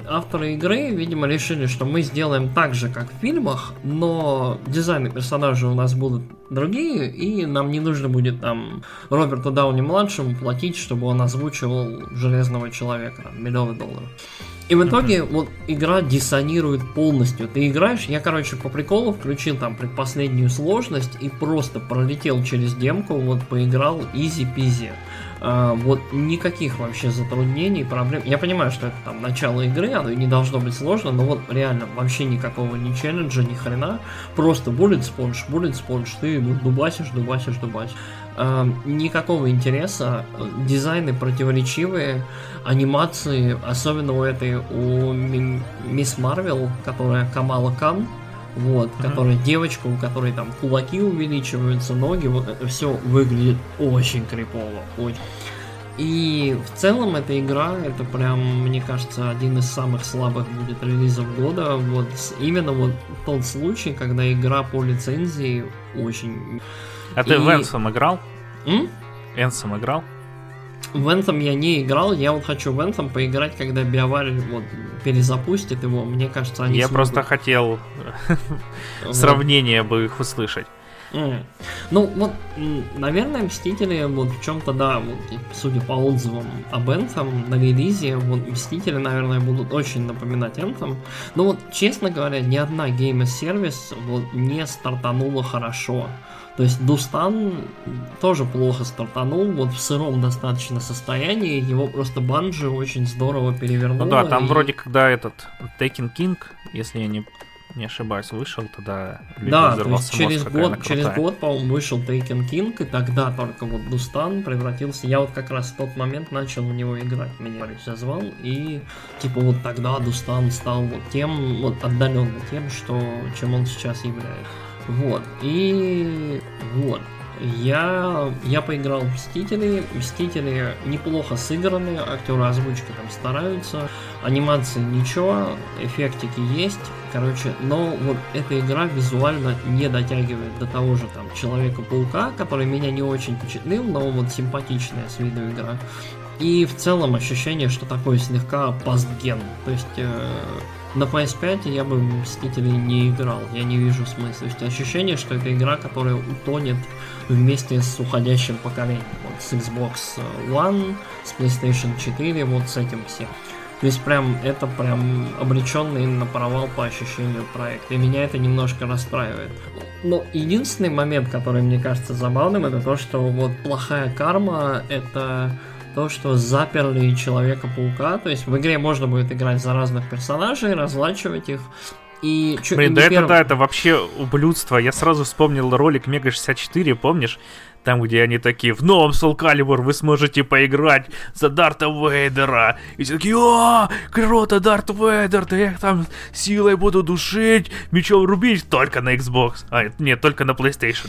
авторы игры, видимо, решили, что мы сделаем так же, как в фильмах, но дизайны персонажей у нас будут другие, и нам не нужно будет там Роберту Дауни-младшему платить, чтобы он озвучивал Железного Человека, миллионы долларов. И в итоге mm-hmm. вот игра диссонирует полностью. Ты играешь, я, короче, по приколу включил там предпоследнюю сложность и просто пролетел через демку, вот поиграл изи-пизи. А, вот никаких вообще затруднений, проблем. Я понимаю, что это там начало игры, оно не должно быть сложно, но вот реально вообще никакого ни челленджа, ни хрена. Просто bullet sponge, bullet sponge, ты вот дубасишь, дубасишь, дубасишь. А, никакого интереса, дизайны противоречивые, анимации, особенно у этой, у Мисс Марвел, которая Камала Кан, вот, mm-hmm. которая девочка, у которой там кулаки увеличиваются, ноги, вот это все выглядит очень крипово, очень. И в целом эта игра, это прям, мне кажется, один из самых слабых будет релизов года. Вот именно вот тот случай, когда игра по лицензии очень... А ты И... в Энсом играл? М? Энсом играл? В Anthem я не играл, я вот хочу в Anthem поиграть, когда BioWare вот перезапустит его, мне кажется, они Я смогут. просто хотел сравнение бы их услышать. Mm. Ну, вот, наверное, Мстители, вот в чем-то, да, вот, судя по отзывам об Anthem на релизе, вот Мстители, наверное, будут очень напоминать Anthem. Но вот, честно говоря, ни одна гейм-сервис вот не стартанула хорошо. То есть Дустан тоже плохо стартанул, вот в сыром достаточно состоянии, его просто Банжи очень здорово перевернул. Ну да, там и... вроде когда этот Taken King, если я не не ошибаюсь, вышел тогда. Да, то есть через мозг, год, через год, по-моему, вышел Taken King, и тогда только вот Дустан превратился. Я вот как раз в тот момент начал в него играть. Меня зазвал, и типа вот тогда Дустан стал вот тем, вот отдаленно тем, что чем он сейчас является. Вот. И вот. Я, я поиграл в Мстители. Мстители неплохо сыграны, актеры озвучки там стараются, анимации ничего, эффектики есть. Короче, но вот эта игра визуально не дотягивает до того же там Человека-паука, который меня не очень впечатлил, но вот симпатичная с виду игра. И в целом ощущение, что такое слегка пастген. То есть э, на PS5 я бы Мстителей не играл, я не вижу смысла. То есть ощущение, что это игра, которая утонет вместе с уходящим поколением. Вот с Xbox One, с PlayStation 4, вот с этим всем. То есть прям это прям обреченный на провал по ощущению проекта. И меня это немножко расстраивает. Но единственный момент, который мне кажется забавным, это то, что вот плохая карма это то, что заперли Человека-паука. То есть в игре можно будет играть за разных персонажей, разлачивать их. И чё, Блин, да перв... это да, это вообще ублюдство. Я сразу вспомнил ролик Мега 64, помнишь? Там, где они такие, в новом Soul Calibur вы сможете поиграть за Дарта Вейдера. И все такие, о, круто, Дарт Вейдер, да я их там силой буду душить, мечом рубить, только на Xbox. А, нет, только на PlayStation.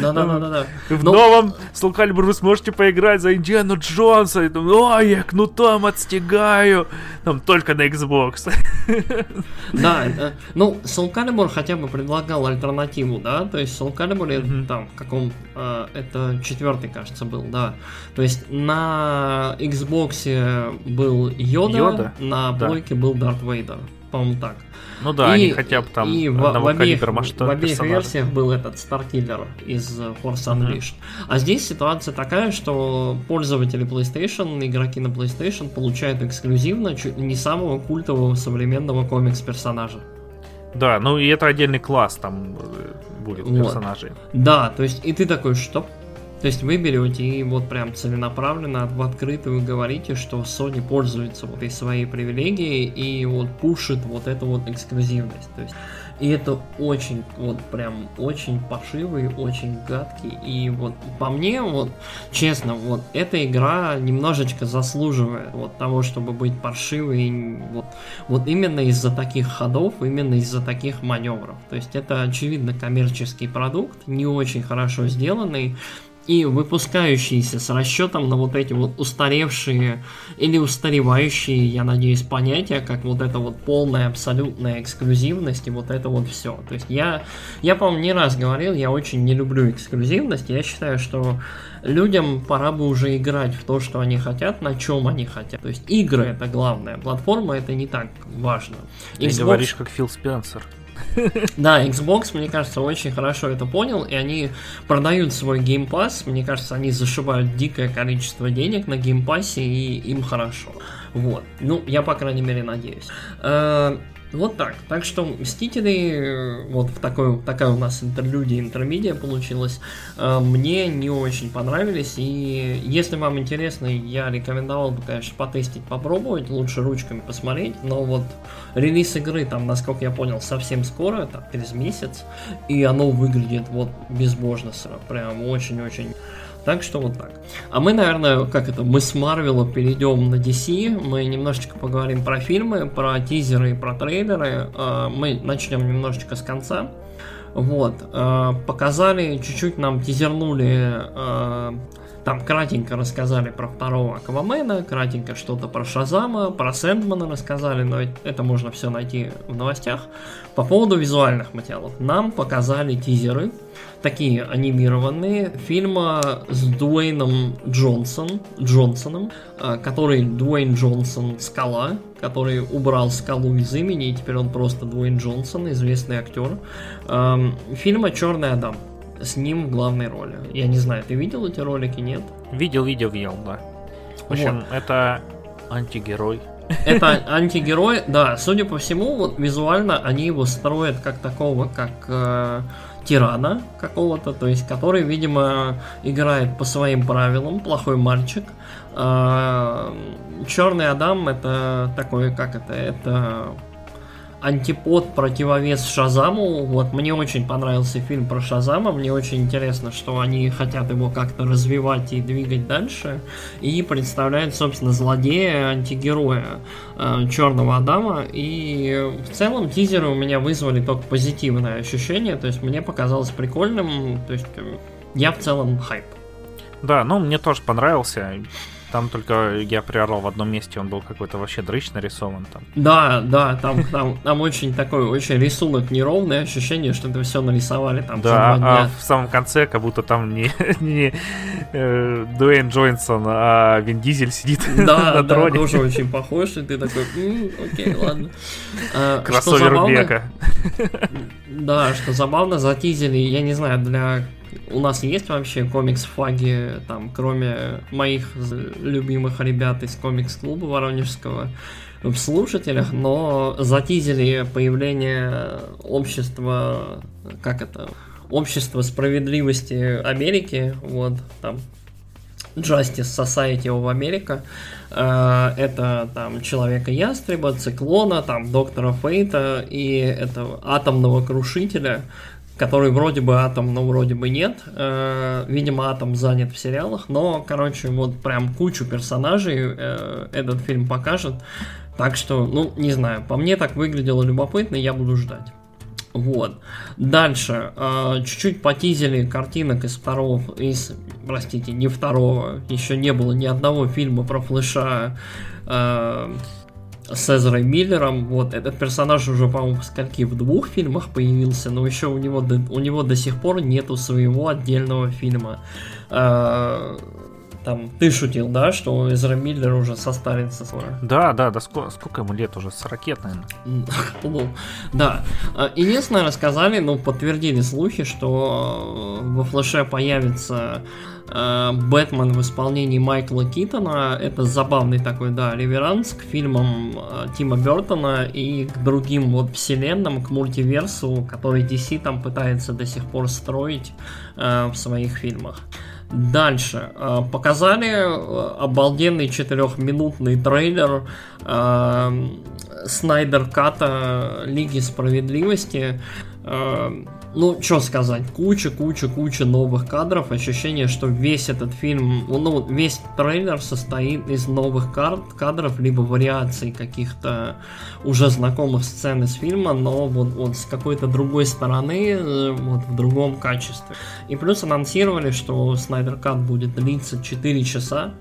Да-да-да-да. В новом Soul Calibur вы сможете поиграть за Индиану Джонса. И там, ой, я кнутом отстегаю. Там только на Xbox. Да, ну, Soul Calibur хотя бы предлагал альтернативу, да, то есть Soul Calibur mm-hmm. там, каком, э, это четвертый, кажется, был, да, то есть на Xbox был Йода, Йода? на плойке да. был Дарт Вейдер, по-моему, так. Ну да, и, они хотя бы там и в, в обеих, в обеих версиях был этот Starkiller из Force Unleashed. Mm-hmm. А здесь ситуация такая, что пользователи PlayStation, игроки на PlayStation получают эксклюзивно чуть не самого культового современного комикс-персонажа. Да, ну и это отдельный класс там э, будет вот. персонажей. Да, то есть и ты такой, что? То есть вы берете и вот прям целенаправленно в открытую говорите, что Sony пользуется вот этой своей привилегией и вот пушит вот эту вот эксклюзивность. То есть и это очень, вот прям очень пошивый, очень гадкий. И вот по мне, вот честно, вот эта игра немножечко заслуживает вот того, чтобы быть паршивой. Вот, вот именно из-за таких ходов, именно из-за таких маневров. То есть это очевидно коммерческий продукт, не очень хорошо сделанный и выпускающиеся с расчетом на вот эти вот устаревшие или устаревающие, я надеюсь, понятия, как вот это вот полная абсолютная эксклюзивность и вот это вот все. То есть я, я по-моему, не раз говорил, я очень не люблю эксклюзивность, я считаю, что людям пора бы уже играть в то, что они хотят, на чем они хотят. То есть игры это главное, платформа это не так важно. Xbox... Ты говоришь как Фил Спенсер. Да, Xbox, мне кажется, очень хорошо это понял, и они продают свой Game Pass. Мне кажется, они зашивают дикое количество денег на Game Pass, и им хорошо. Вот. Ну, я, по крайней мере, надеюсь. Вот так. Так что Мстители, э, вот в такой, такая у нас интерлюдия, интермедия получилась, э, мне не очень понравились. И если вам интересно, я рекомендовал бы, конечно, потестить, попробовать, лучше ручками посмотреть. Но вот релиз игры там, насколько я понял, совсем скоро, там, через месяц. И оно выглядит вот безбожно, прям очень-очень так что вот так. А мы, наверное, как это, мы с Марвела перейдем на DC, мы немножечко поговорим про фильмы, про тизеры и про трейлеры. А, мы начнем немножечко с конца. Вот, а, показали, чуть-чуть нам тизернули а, там кратенько рассказали про второго Аквамена, кратенько что-то про Шазама, про Сэндмана рассказали, но это можно все найти в новостях. По поводу визуальных материалов. Нам показали тизеры, такие анимированные, фильма с Дуэйном Джонсон, Джонсоном, а, который Дуэйн Джонсон Скала, который убрал скалу из имени, и теперь он просто Дуэйн Джонсон, известный актер. Фильма Черный Адам с ним в главной роли. Я не знаю, ты видел эти ролики, нет? Видел, видел, видел, да. В общем, вот. это антигерой. Это антигерой, да, судя по всему, вот визуально они его строят как такого, как э, тирана какого-то, то есть который, видимо, играет по своим правилам, плохой мальчик. Э, Черный Адам это такой, как это, это антипод, противовес Шазаму. Вот мне очень понравился фильм про Шазама. Мне очень интересно, что они хотят его как-то развивать и двигать дальше. И представляют, собственно, злодея, антигероя э, Черного Адама. И в целом тизеры у меня вызвали только позитивное ощущение. То есть мне показалось прикольным. То есть э, я в целом хайп. Да, ну мне тоже понравился. Там только я приорал в одном месте, он был какой-то вообще дрыщ нарисован там. Да, да, там, там, там очень такой, очень рисунок неровный, ощущение, что это все нарисовали там Да, а в самом конце как будто там не, не э, Дуэйн Джойнсон, а Вин Дизель сидит да, на троне. Да, тоже очень похож, и ты такой, окей, ладно. А, Кроссовер века. Да, что забавно, затизили, я не знаю, для у нас есть вообще комикс-флаги, там, кроме моих любимых ребят из комикс-клуба воронежского, в слушателях, но затизили появление общества, как это, общество справедливости Америки, вот, там, Justice Society of America, э, это там Человека-ястреба, Циклона, там Доктора Фейта и этого Атомного Крушителя, который вроде бы Атом, но вроде бы нет. Э, видимо, Атом занят в сериалах, но, короче, вот прям кучу персонажей э, этот фильм покажет. Так что, ну, не знаю, по мне так выглядело любопытно, я буду ждать. Вот. Дальше. Э, чуть-чуть потизили картинок из второго, из, простите, не второго, еще не было ни одного фильма про Флэша с Эзрой Миллером. Вот этот персонаж уже, по-моему, скольки в двух фильмах появился, но еще у него до, у него до сих пор нету своего отдельного фильма. Э, там ты шутил, да, что Эзра Миллер уже состарится скоро. Да, да, да, сколько, сколько ему лет уже? 40 лет, наверное. ну, да. А, единственное, рассказали, ну, подтвердили слухи, что э, во Флэше появится э, Бэтмен в исполнении Майкла Китона. Это забавный такой, да, реверанс к фильмам э, Тима Бертона и к другим вот вселенным, к мультиверсу, который DC там пытается до сих пор строить в своих фильмах. Дальше. Э, показали э, обалденный четырехминутный трейлер э, Снайдер Ката Лиги Справедливости. Ну, что сказать, куча, куча, куча новых кадров, ощущение, что весь этот фильм, ну, весь трейлер состоит из новых кар- кадров, либо вариаций каких-то уже знакомых сцен из фильма, но вот, вот с какой-то другой стороны, э, вот в другом качестве. И плюс анонсировали, что Снайдер Кат будет длиться 4 часа,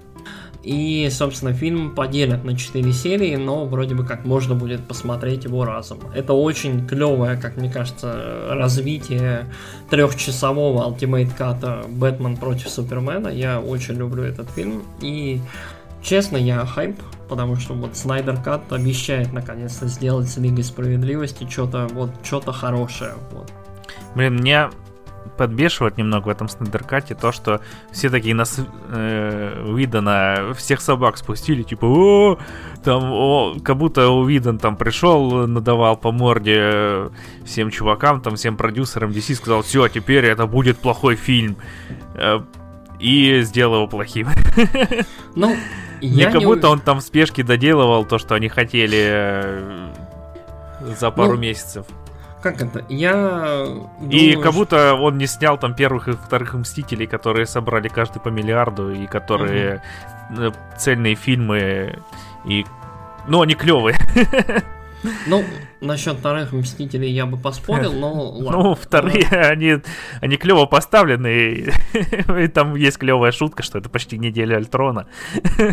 и, собственно, фильм поделят на 4 серии, но вроде бы как можно будет посмотреть его разом. Это очень клевое, как мне кажется, развитие трехчасового Ultimate Cut Бэтмен против Супермена. Я очень люблю этот фильм. И честно, я хайп, потому что вот Снайдер Кат обещает наконец-то сделать с Лигой Справедливости что-то вот что-то хорошее. Вот. Блин, мне подбешивает немного в этом Снайдеркате то, что все такие нас э, Уидона всех собак спустили, типа, о, там, о, как будто Уидон там пришел, надавал по морде э, всем чувакам, там, всем продюсерам DC, сказал, все, теперь это будет плохой фильм. Э, и сделал его плохим. Ну, я не как будто он там в спешке доделывал то, что они хотели э, за пару ну, месяцев. Как это? Я... Думаю, и как будто он не снял там первых и вторых Мстителей, которые собрали каждый по миллиарду, и которые угу. цельные фильмы, и... Ну, они клевые. Ну, насчет вторых Мстителей я бы поспорил, но ладно. Ну, вторые, они, они клево поставлены, и, там есть клевая шутка, что это почти неделя Альтрона.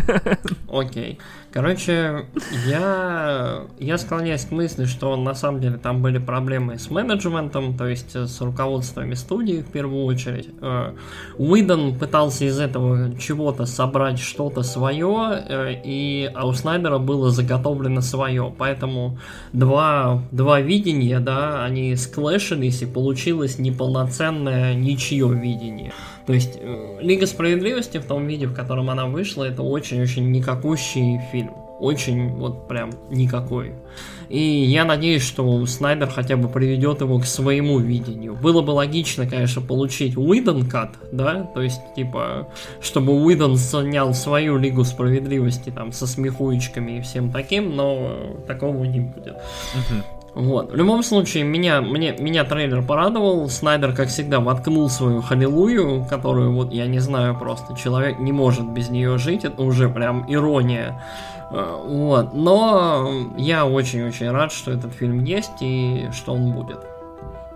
Окей. Короче, я, я склоняюсь к мысли, что на самом деле там были проблемы с менеджментом, то есть с руководствами студии в первую очередь. Э, Уидон пытался из этого чего-то собрать что-то свое, э, и а у Снайдера было заготовлено свое, поэтому два, два видения, да, они склэшились, и получилось неполноценное ничье видение. То есть э, Лига Справедливости в том виде, в котором она вышла, это очень-очень никакущий фильм. Очень вот прям никакой. И я надеюсь, что Снайдер хотя бы приведет его к своему видению. Было бы логично, конечно, получить Уидон кат, да, то есть, типа, чтобы Уидон снял свою Лигу Справедливости там со смехуечками и всем таким, но такого не будет. Вот. В любом случае, меня, мне, меня трейлер порадовал. Снайдер, как всегда, воткнул свою халилую, которую, вот, я не знаю, просто человек не может без нее жить. Это уже прям ирония. Э, вот. Но я очень-очень рад, что этот фильм есть и что он будет.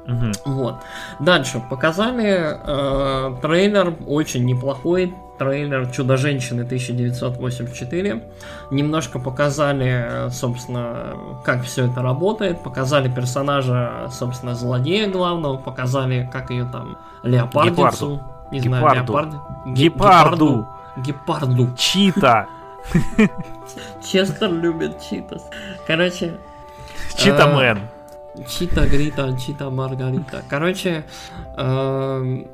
Угу. Вот. Дальше показали э, трейлер очень неплохой трейлер Чудо-женщины 1984. Немножко показали, собственно, как все это работает. Показали персонажа, собственно, злодея главного. Показали, как ее там, леопардицу. Не знаю, Гепарду. леопард... Гепарду. Гепарду. Чита. Честер любит читас. Короче... Читамен. Чита Грита, Чита Маргарита. Короче, эм,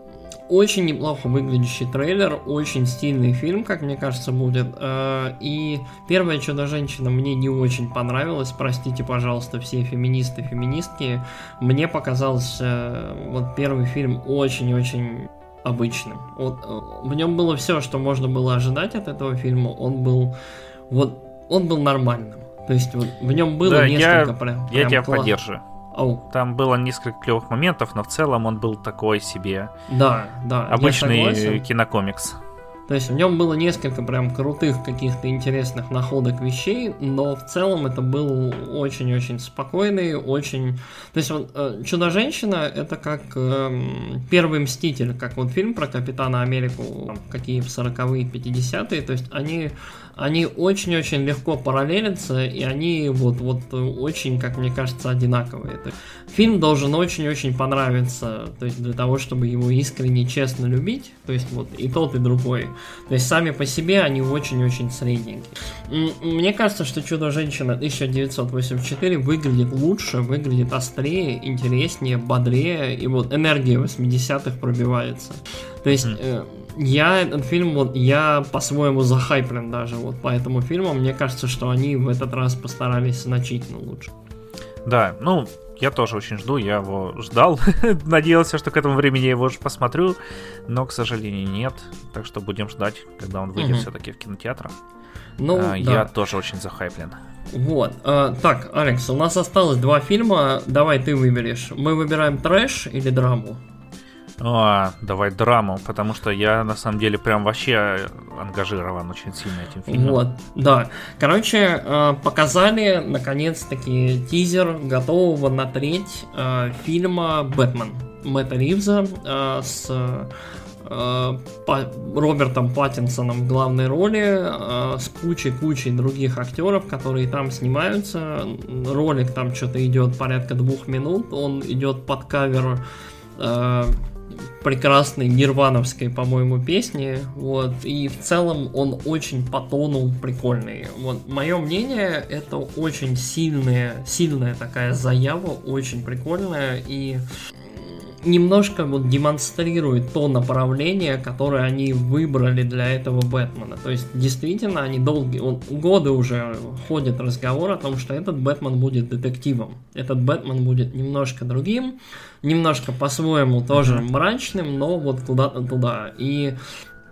очень неплохо выглядящий трейлер, очень стильный фильм, как мне кажется, будет. Э, и первая Чудо-женщина мне не очень понравилась. Простите, пожалуйста, все феминисты, феминистки. Мне показался э, вот первый фильм очень-очень обычным. Вот э, в нем было все, что можно было ожидать от этого фильма. Он был вот он был нормальным. То есть вот в нем было да, несколько я, прям. Я тебя класс... поддерживаю. Оу. Там было несколько клевых моментов, но в целом он был такой себе. Да, да. Обычный кинокомикс. То есть в нем было несколько прям крутых каких-то интересных находок вещей, но в целом это был очень-очень спокойный, очень... То есть вот, э, Чудо-женщина это как э, первый Мститель, как вот фильм про Капитана Америку, какие в 40-е, 50-е, то есть они они очень-очень легко параллелятся, и они вот, вот очень, как мне кажется, одинаковые. Фильм должен очень-очень понравиться, то есть для того, чтобы его искренне, честно любить, то есть вот и тот, и другой. То есть сами по себе они очень-очень средненькие. Мне кажется, что Чудо-женщина 1984 выглядит лучше, выглядит острее, интереснее, бодрее, и вот энергия 80-х пробивается. То есть... Mm-hmm я этот фильм, вот, я по-своему захайплен даже вот по этому фильму. Мне кажется, что они в этот раз постарались значительно лучше. Да, ну, я тоже очень жду, я его ждал. Надеялся, что к этому времени я его уже посмотрю, но, к сожалению, нет. Так что будем ждать, когда он выйдет угу. все-таки в кинотеатрах. Ну, а, да. Я тоже очень захайплен. Вот. А, так, Алекс, у нас осталось два фильма. Давай ты выберешь. Мы выбираем трэш или драму? А, давай драму, потому что я на самом деле прям вообще ангажирован очень сильно этим фильмом. Вот, да. Короче, э, показали наконец-таки тизер готового на треть э, фильма «Бэтмен» Мэтта Ривза э, с Робертом Паттинсоном в главной роли, с кучей-кучей других актеров, которые там снимаются. Ролик там что-то идет порядка двух минут, он идет под кавер прекрасной нирвановской, по-моему, песни, вот, и в целом он очень по тону прикольный. Вот, мое мнение, это очень сильная, сильная такая заява, очень прикольная, и немножко вот демонстрирует то направление, которое они выбрали для этого Бэтмена. То есть, действительно, они долгие, вот, годы уже ходит разговор о том, что этот Бэтмен будет детективом. Этот Бэтмен будет немножко другим, немножко по-своему тоже mm-hmm. мрачным, но вот куда-то туда. И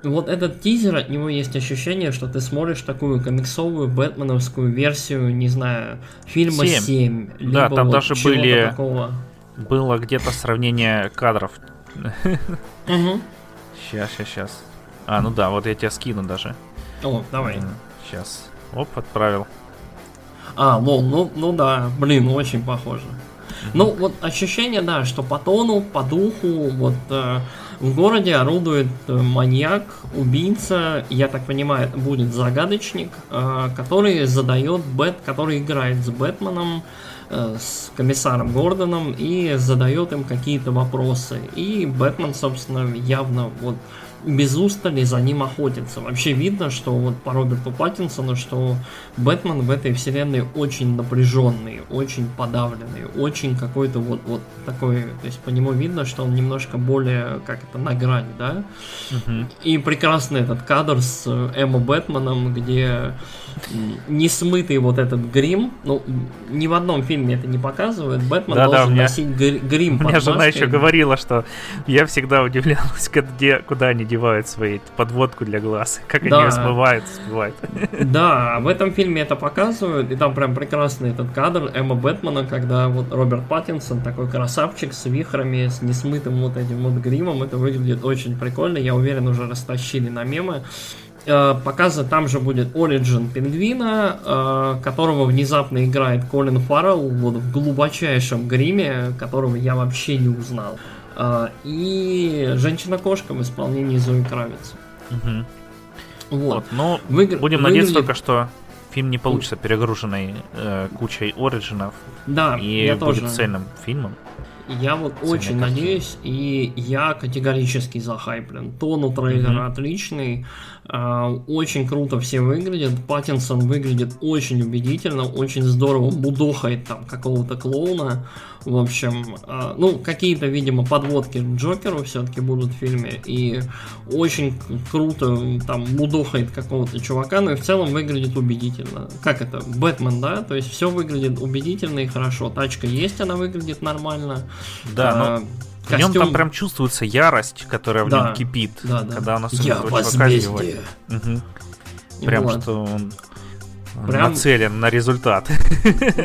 вот этот тизер, от него есть ощущение, что ты смотришь такую комиксовую бэтменовскую версию, не знаю, фильма 7. 7 да, там вот даже были... Такого было где-то сравнение кадров. Сейчас, сейчас, сейчас. А, ну да, вот я тебя скину даже. О, давай. Сейчас. Оп, отправил. А, лол, ну, ну да, блин, очень похоже. Ну, вот ощущение, да, что по тону, по духу, вот э, в городе орудует э, маньяк, убийца, я так понимаю, это будет загадочник, э, который задает Бэт, который играет с Бэтменом, Э, с комиссаром Гордоном и задает им какие-то вопросы. И Бэтмен, собственно, явно вот без устали за ним охотится. Вообще видно, что вот по Роберту Паттинсону, что Бэтмен в этой вселенной очень напряженный, очень подавленный, очень какой-то вот, вот такой, то есть по нему видно, что он немножко более, как это, на грани, да? Угу. И прекрасный этот кадр с Эмо Бэтменом, где не смытый вот этот грим, ну, ни в одном фильме это не показывают, Бэтмен да, должен да, меня, носить грим У меня жена еще говорила, что я всегда удивлялась, где, куда они девают свои подводку для глаз, как да. они ее смывают, смывают. Да, в этом фильме это показывают, и там прям прекрасный этот кадр Эмма Бэтмена, когда вот Роберт Паттинсон, такой красавчик с вихрами, с несмытым вот этим вот гримом, это выглядит очень прикольно, я уверен, уже растащили на мемы. Э, показа там же будет Origin Пингвина, э, которого внезапно играет Колин Фаррелл вот в глубочайшем гриме, которого я вообще не узнал. Э, и Женщина-кошка в исполнении Зои Кравиц. Угу. Вот. вот. Ну, Выгр... будем выглядит... надеяться только, что фильм не получится перегруженной э, кучей оригинов. Да, и я будет тоже. цельным фильмом. Я вот Цельной очень картины. надеюсь, и я категорически захайплен. Тон у трейлера mm-hmm. отличный. А, очень круто все выглядят. Паттинсон выглядит очень убедительно, очень здорово мудохает там какого-то клоуна. В общем, а, ну, какие-то, видимо, подводки к Джокеру все-таки будут в фильме. И очень круто там мудохает какого-то чувака, но и в целом выглядит убедительно. Как это? Бэтмен, да? То есть все выглядит убедительно и хорошо. Тачка есть, она выглядит нормально. Да, а, но в нем там прям чувствуется ярость, которая в да, нем кипит, да, да. когда он особенно Я возмездие. Угу. Прям вот. что он прям... нацелен на результат.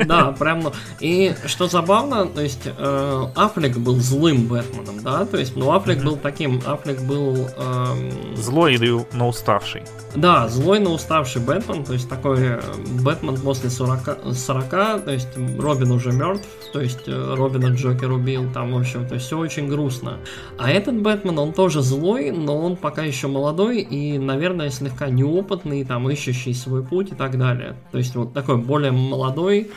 Да, прям. Ну, и что забавно, то есть э, Аффлек был злым Бэтменом, да, то есть, ну Аффлек был таким, Аффлек был эм... злой, но уставший. Да, злой, но уставший Бэтмен, то есть такой э, Бэтмен после 40, 40 то есть Робин уже мертв, то есть э, Робина Джокер убил, там, в общем, то есть все очень грустно. А этот Бэтмен, он тоже злой, но он пока еще молодой и, наверное, слегка неопытный, там, ищущий свой путь и так далее. То есть вот такой более молодой,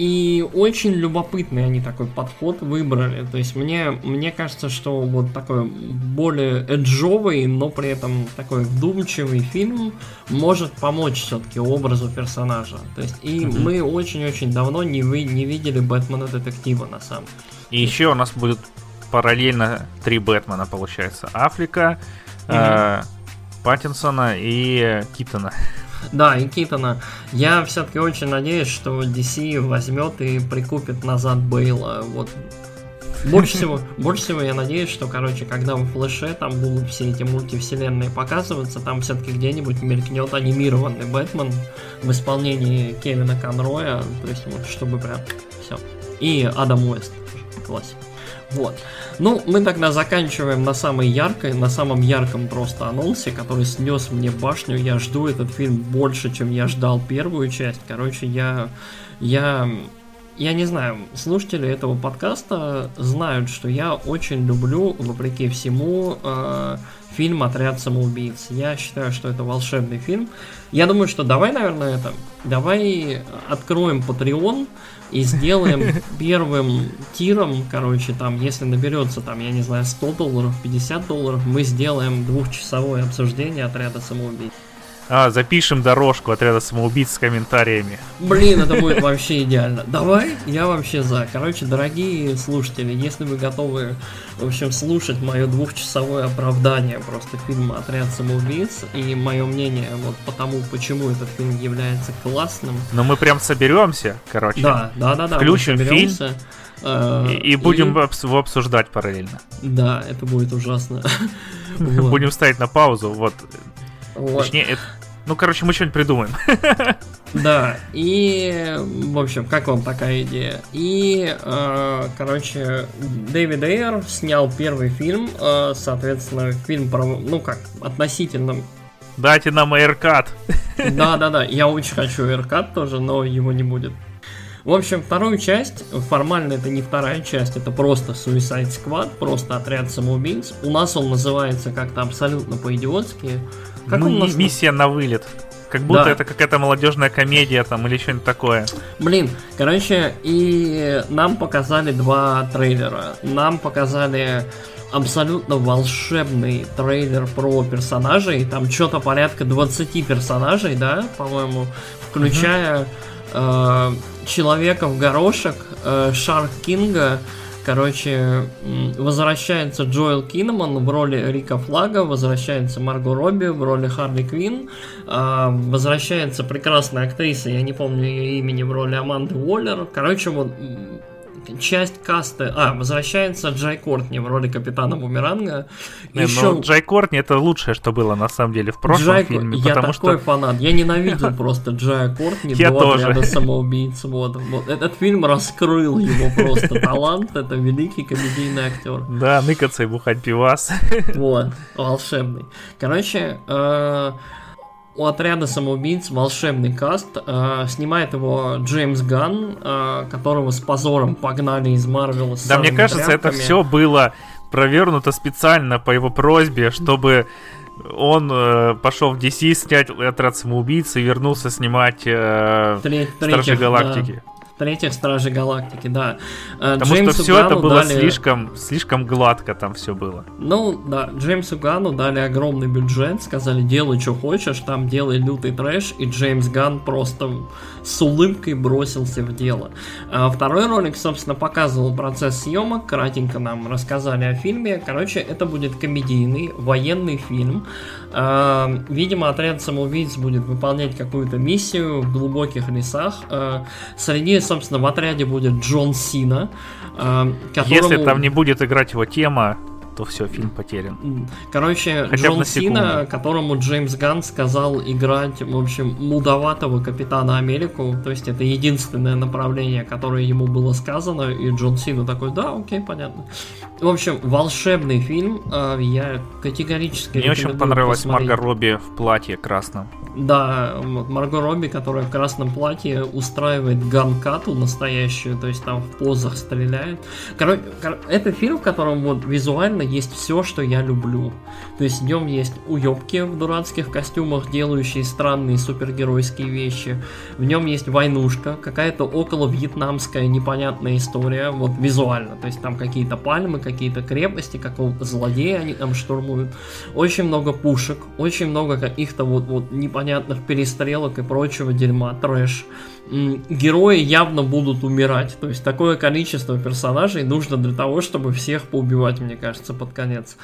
и очень любопытный они такой подход выбрали. То есть мне, мне кажется, что вот такой более эджовый, но при этом такой вдумчивый фильм может помочь все-таки образу персонажа. То есть и mm-hmm. мы очень-очень давно не, вы, не видели Бэтмена детектива на самом деле. И еще у нас будет параллельно три Бэтмена, получается. Африка, mm-hmm. э, Паттинсона и Китона. Да, и Китона. Я все-таки очень надеюсь, что DC возьмет и прикупит назад Бейла. Вот больше всего, больше всего я надеюсь, что, короче, когда в Флэше там будут все эти мультивселенные показываться, там все-таки где-нибудь мелькнет анимированный Бэтмен в исполнении Кевина Конроя, то есть вот, чтобы прям все. И Адам Уэст, классик. Вот. Ну, мы тогда заканчиваем на самой яркой, на самом ярком просто анонсе, который снес мне башню. Я жду этот фильм больше, чем я ждал первую часть. Короче, я... Я... Я не знаю, слушатели этого подкаста знают, что я очень люблю, вопреки всему, э, фильм «Отряд самоубийц». Я считаю, что это волшебный фильм. Я думаю, что давай, наверное, это... Давай откроем Patreon, и сделаем первым тиром, короче, там, если наберется, там, я не знаю, 100 долларов, 50 долларов, мы сделаем двухчасовое обсуждение отряда самоубийц. А, запишем дорожку отряда самоубийц с комментариями. Блин, это будет вообще идеально. Давай, я вообще за. Короче, дорогие слушатели, если вы готовы, в общем, слушать мое двухчасовое оправдание просто фильма «Отряд самоубийц» и мое мнение вот по тому, почему этот фильм является классным. Но мы прям соберемся, короче. Да, да, да, да. Включим фильм. Э, и, и будем и... его обсуждать параллельно. Да, это будет ужасно. Будем ставить на паузу, вот. вот. Точнее, это, ну, короче, мы что-нибудь придумаем. Да, и, в общем, как вам такая идея? И, э, короче, Дэвид Эйр снял первый фильм, э, соответственно, фильм про, ну как, относительно... Дайте нам AirCut. Да-да-да, я очень хочу AirCut тоже, но его не будет. В общем, вторую часть, формально это не вторая часть, это просто Suicide Squad, просто отряд самоубийц. У нас он называется как-то абсолютно по-идиотски. Как ну, нас... миссия на вылет. Как будто да. это какая-то молодежная комедия там или что-нибудь такое. Блин, короче, и нам показали два трейлера. Нам показали абсолютно волшебный трейлер про персонажей. Там что-то порядка 20 персонажей, да, по-моему, включая э, человека в горошек, э, Шарк Кинга, Короче, возвращается Джоэл Киннеман в роли Рика Флага, возвращается Марго Робби в роли Харли Квин, а, возвращается прекрасная актриса, я не помню ее имени, в роли Аманды Уоллер. Короче, вот часть каста... А, возвращается Джай Кортни в роли капитана Бумеранга. Не, Еще... ну, Джай Кортни это лучшее, что было на самом деле в прошлом Джай... фильме. Я такой что... фанат. Я ненавидел просто Джая Кортни Я до тоже. отряда самоубийц. Вот. вот. Этот фильм раскрыл его просто талант. Это великий комедийный актер. Да, ныкаться и бухать пивас. Вот, волшебный. Короче, э у отряда самоубийц волшебный каст. Э, снимает его Джеймс Ганн, э, которого с позором погнали из Марвела. Да, мне кажется, тряпками. это все было провернуто специально по его просьбе, чтобы он э, пошел в DC снять отряд самоубийц и вернулся снимать э, Треть, Стражи Галактики. Да третьих Стражей Галактики, да. Э, Потому Джеймсу что все Гану это было дали... слишком, слишком гладко там все было. Ну, да, Джеймсу Гану дали огромный бюджет, сказали, делай, что хочешь, там делай лютый трэш, и Джеймс Ган просто с улыбкой бросился в дело. А второй ролик, собственно, показывал процесс съемок, кратенько нам рассказали о фильме. Короче, это будет комедийный военный фильм. А, видимо, отряд самоубийц будет выполнять какую-то миссию в глубоких лесах. А, среди собственно, в отряде будет Джон Сина. Которому... Если там не будет играть его тема, то все, фильм потерян. Короче, Хотя Джон Сина, которому Джеймс Ганн сказал играть, в общем, мудоватого Капитана Америку, то есть это единственное направление, которое ему было сказано, и Джон Сина такой, да, окей, понятно. В общем, волшебный фильм, а, я категорически Мне очень понравилась Марго Робби в платье красном. Да, Марго Робби, которая в красном платье устраивает ганкату настоящую, то есть там в позах стреляет. Короче, это фильм, в котором вот визуально есть все, что я люблю. То есть в нем есть уебки в дурацких костюмах, делающие странные супергеройские вещи. В нем есть войнушка, какая-то около вьетнамская непонятная история, вот визуально. То есть там какие-то пальмы, какие-то крепости, какого-то злодея они там штурмуют. Очень много пушек, очень много каких-то вот, вот непонятных перестрелок и прочего дерьма, трэш герои явно будут умирать. То есть такое количество персонажей нужно для того, чтобы всех поубивать, мне кажется, под конец.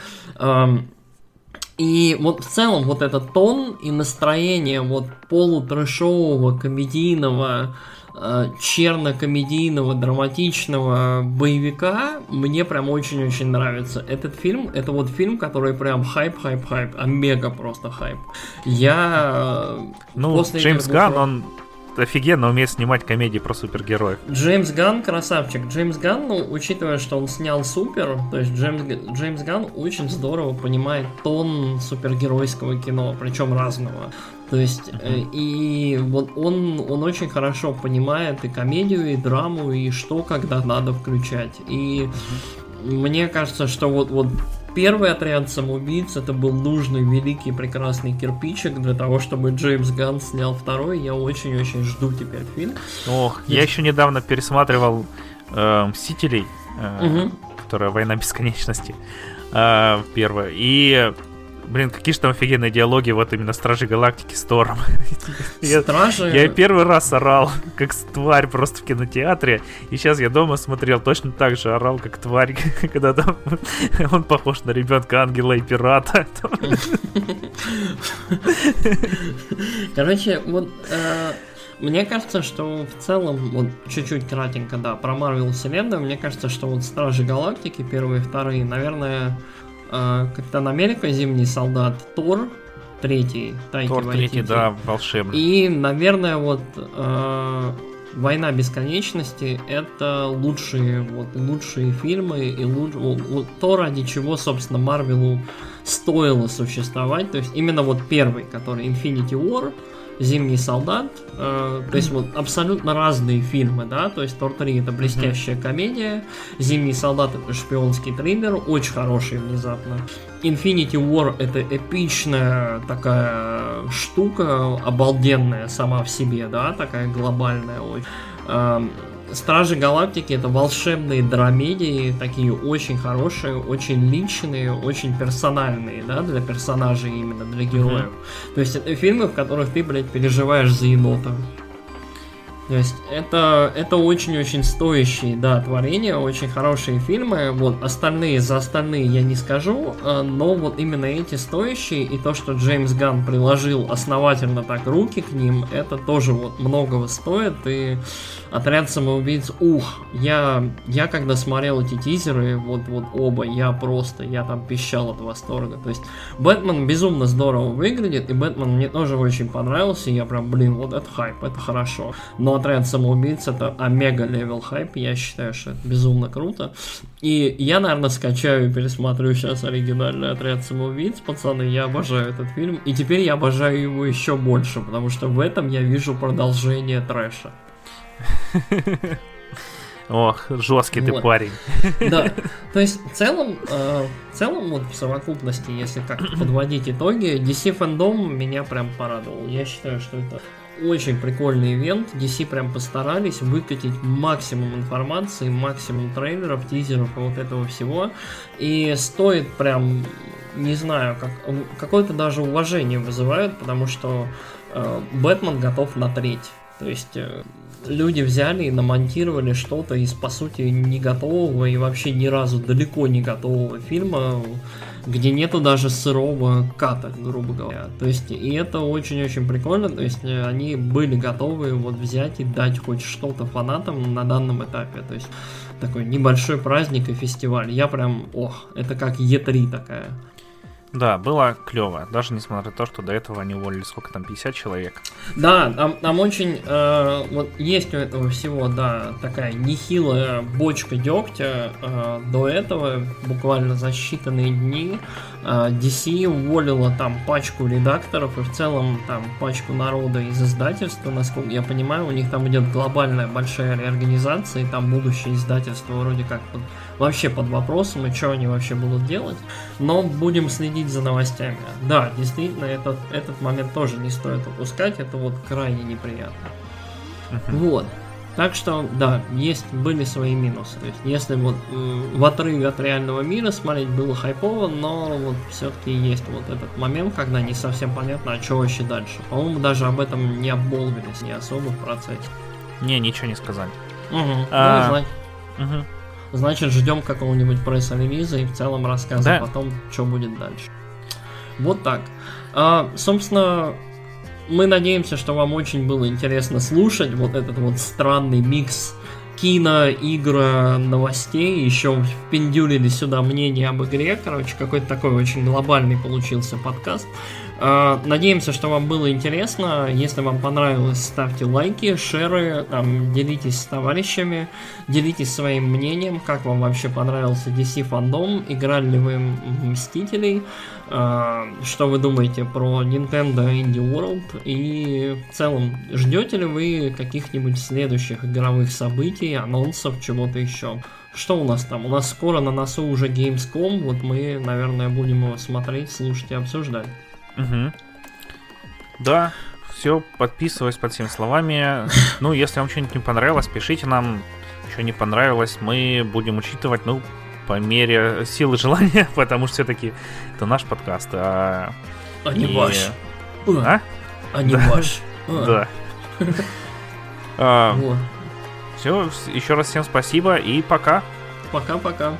И вот в целом вот этот тон и настроение вот полутрэшового, комедийного, э, черно-комедийного, драматичного боевика мне прям очень-очень нравится. Этот фильм, это вот фильм, который прям хайп-хайп-хайп, а мега просто хайп. Я... Э, ну, после Джеймс Ганн, он офигенно умеет снимать комедии про супергероев. Джеймс Ган красавчик. Джеймс Ган, ну, учитывая, что он снял Супер, то есть Джеймс, Джеймс Ган очень здорово понимает тон супергеройского кино, причем разного. То есть, uh-huh. и вот он, он очень хорошо понимает и комедию, и драму, и что когда надо включать. И мне кажется, что вот, вот первый отряд самоубийц это был нужный великий прекрасный кирпичик для того, чтобы Джеймс Ганн снял второй. Я очень-очень жду теперь фильм. Ох, Здесь... я еще недавно пересматривал э, Мстителей, э, угу. которая Война бесконечности. Э, первая. И Блин, какие же там офигенные диалоги вот именно Стражи Галактики с Тором. Стражи... Я, я первый раз орал, как тварь просто в кинотеатре, и сейчас я дома смотрел, точно так же орал, как тварь, когда там он похож на ребенка ангела и пирата. Короче, вот э, мне кажется, что в целом, вот чуть-чуть кратенько, да, про Марвел вселенную, мне кажется, что вот Стражи Галактики, первые и вторые, наверное, Капитан Америка, Зимний солдат, Тор, третий, Тайки Тор третий, да, волшебный. И, наверное, вот э, Война бесконечности это лучшие, вот, лучшие фильмы и луч, вот, то, ради чего, собственно, Марвелу стоило существовать. То есть именно вот первый, который Infinity War, Зимний солдат, э, то есть вот абсолютно разные фильмы, да, то есть Тор 3 это блестящая комедия, Зимний солдат это шпионский триллер, очень хороший внезапно. Infinity War это эпичная такая штука, обалденная сама в себе, да, такая глобальная очень. Эм, Стражи Галактики это волшебные драмедии, такие очень хорошие, очень личные, очень персональные, да, для персонажей именно, для героев. Mm-hmm. То есть это фильмы, в которых ты, блядь, переживаешь за енота. То есть это, это очень-очень стоящие, да, творения, очень хорошие фильмы. Вот остальные, за остальные я не скажу, э, но вот именно эти стоящие и то, что Джеймс Ган приложил основательно так руки к ним, это тоже вот многого стоит. И Отряд самоубийц, ух, я, я когда смотрел эти тизеры, вот, вот оба, я просто, я там пищал от восторга. То есть, Бэтмен безумно здорово выглядит, и Бэтмен мне тоже очень понравился, и я прям, блин, вот это хайп, это хорошо. Но Отряд самоубийц это omega level хайп, я считаю, что это безумно круто. И я, наверное, скачаю и пересмотрю сейчас оригинальный Отряд самоубийц, пацаны, я обожаю этот фильм, и теперь я обожаю его еще больше, потому что в этом я вижу продолжение трэша. Ох, жесткий вот. ты парень. Да. То есть в целом, э, в целом вот в совокупности, если как подводить итоги, DC Fandom меня прям порадовал. Я считаю, что это очень прикольный ивент. DC прям постарались выкатить максимум информации, максимум трейлеров, тизеров и вот этого всего. И стоит прям, не знаю, как какое-то даже уважение вызывает, потому что э, Бэтмен готов на треть. То есть э, люди взяли и намонтировали что-то из, по сути, не готового и вообще ни разу далеко не готового фильма, где нету даже сырого ката, грубо говоря. То есть, и это очень-очень прикольно, то есть, они были готовы вот взять и дать хоть что-то фанатам на данном этапе. То есть, такой небольшой праздник и фестиваль. Я прям, ох, это как Е3 такая. Да, было клево, даже несмотря на то, что до этого они уволили сколько там, 50 человек. Да, нам, нам очень, э, вот есть у этого всего, да, такая нехилая бочка дегтя. Э, до этого, буквально за считанные дни, DC уволила там пачку редакторов и в целом там пачку народа из издательства, насколько я понимаю, у них там идет глобальная большая реорганизация, и там будущее издательство вроде как под вообще под вопросом, и что они вообще будут делать. Но будем следить за новостями. Да, действительно, этот, этот момент тоже не стоит упускать, это вот крайне неприятно. Uh-huh. Вот. Так что, да, есть, были свои минусы. То есть, если вот э, в отрыве от реального мира смотреть было хайпово, но вот все-таки есть вот этот момент, когда не совсем понятно, а что вообще дальше. По-моему, даже об этом не обмолвились не особо в процессе. Не, ничего не сказали. Угу. А... Ну, угу. Значит, ждем какого-нибудь пресс-релиза и в целом рассказа да. потом, что будет дальше. Вот так. А, собственно, мы надеемся, что вам очень было интересно слушать вот этот вот странный микс кино, игра, новостей, еще впендюлили сюда мнение об игре, короче, какой-то такой очень глобальный получился подкаст. А, надеемся, что вам было интересно. Если вам понравилось, ставьте лайки, шеры, там, делитесь с товарищами, делитесь своим мнением, как вам вообще понравился DC фандом, играли ли вы Мстителей, а, что вы думаете про Nintendo Indie World и в целом ждете ли вы каких-нибудь следующих игровых событий, анонсов, чего-то еще. Что у нас там? У нас скоро на носу уже Gamescom, вот мы, наверное, будем его смотреть, слушать и обсуждать. Угу. Да, все, подписываюсь под всеми словами. Ну, если вам что-нибудь не понравилось, пишите нам, что не понравилось. Мы будем учитывать, ну, по мере силы желания, потому что все-таки это наш подкаст. А, а не и... ваш. А? А не да. ваш. Да. а. Все, еще раз всем спасибо и пока. Пока-пока.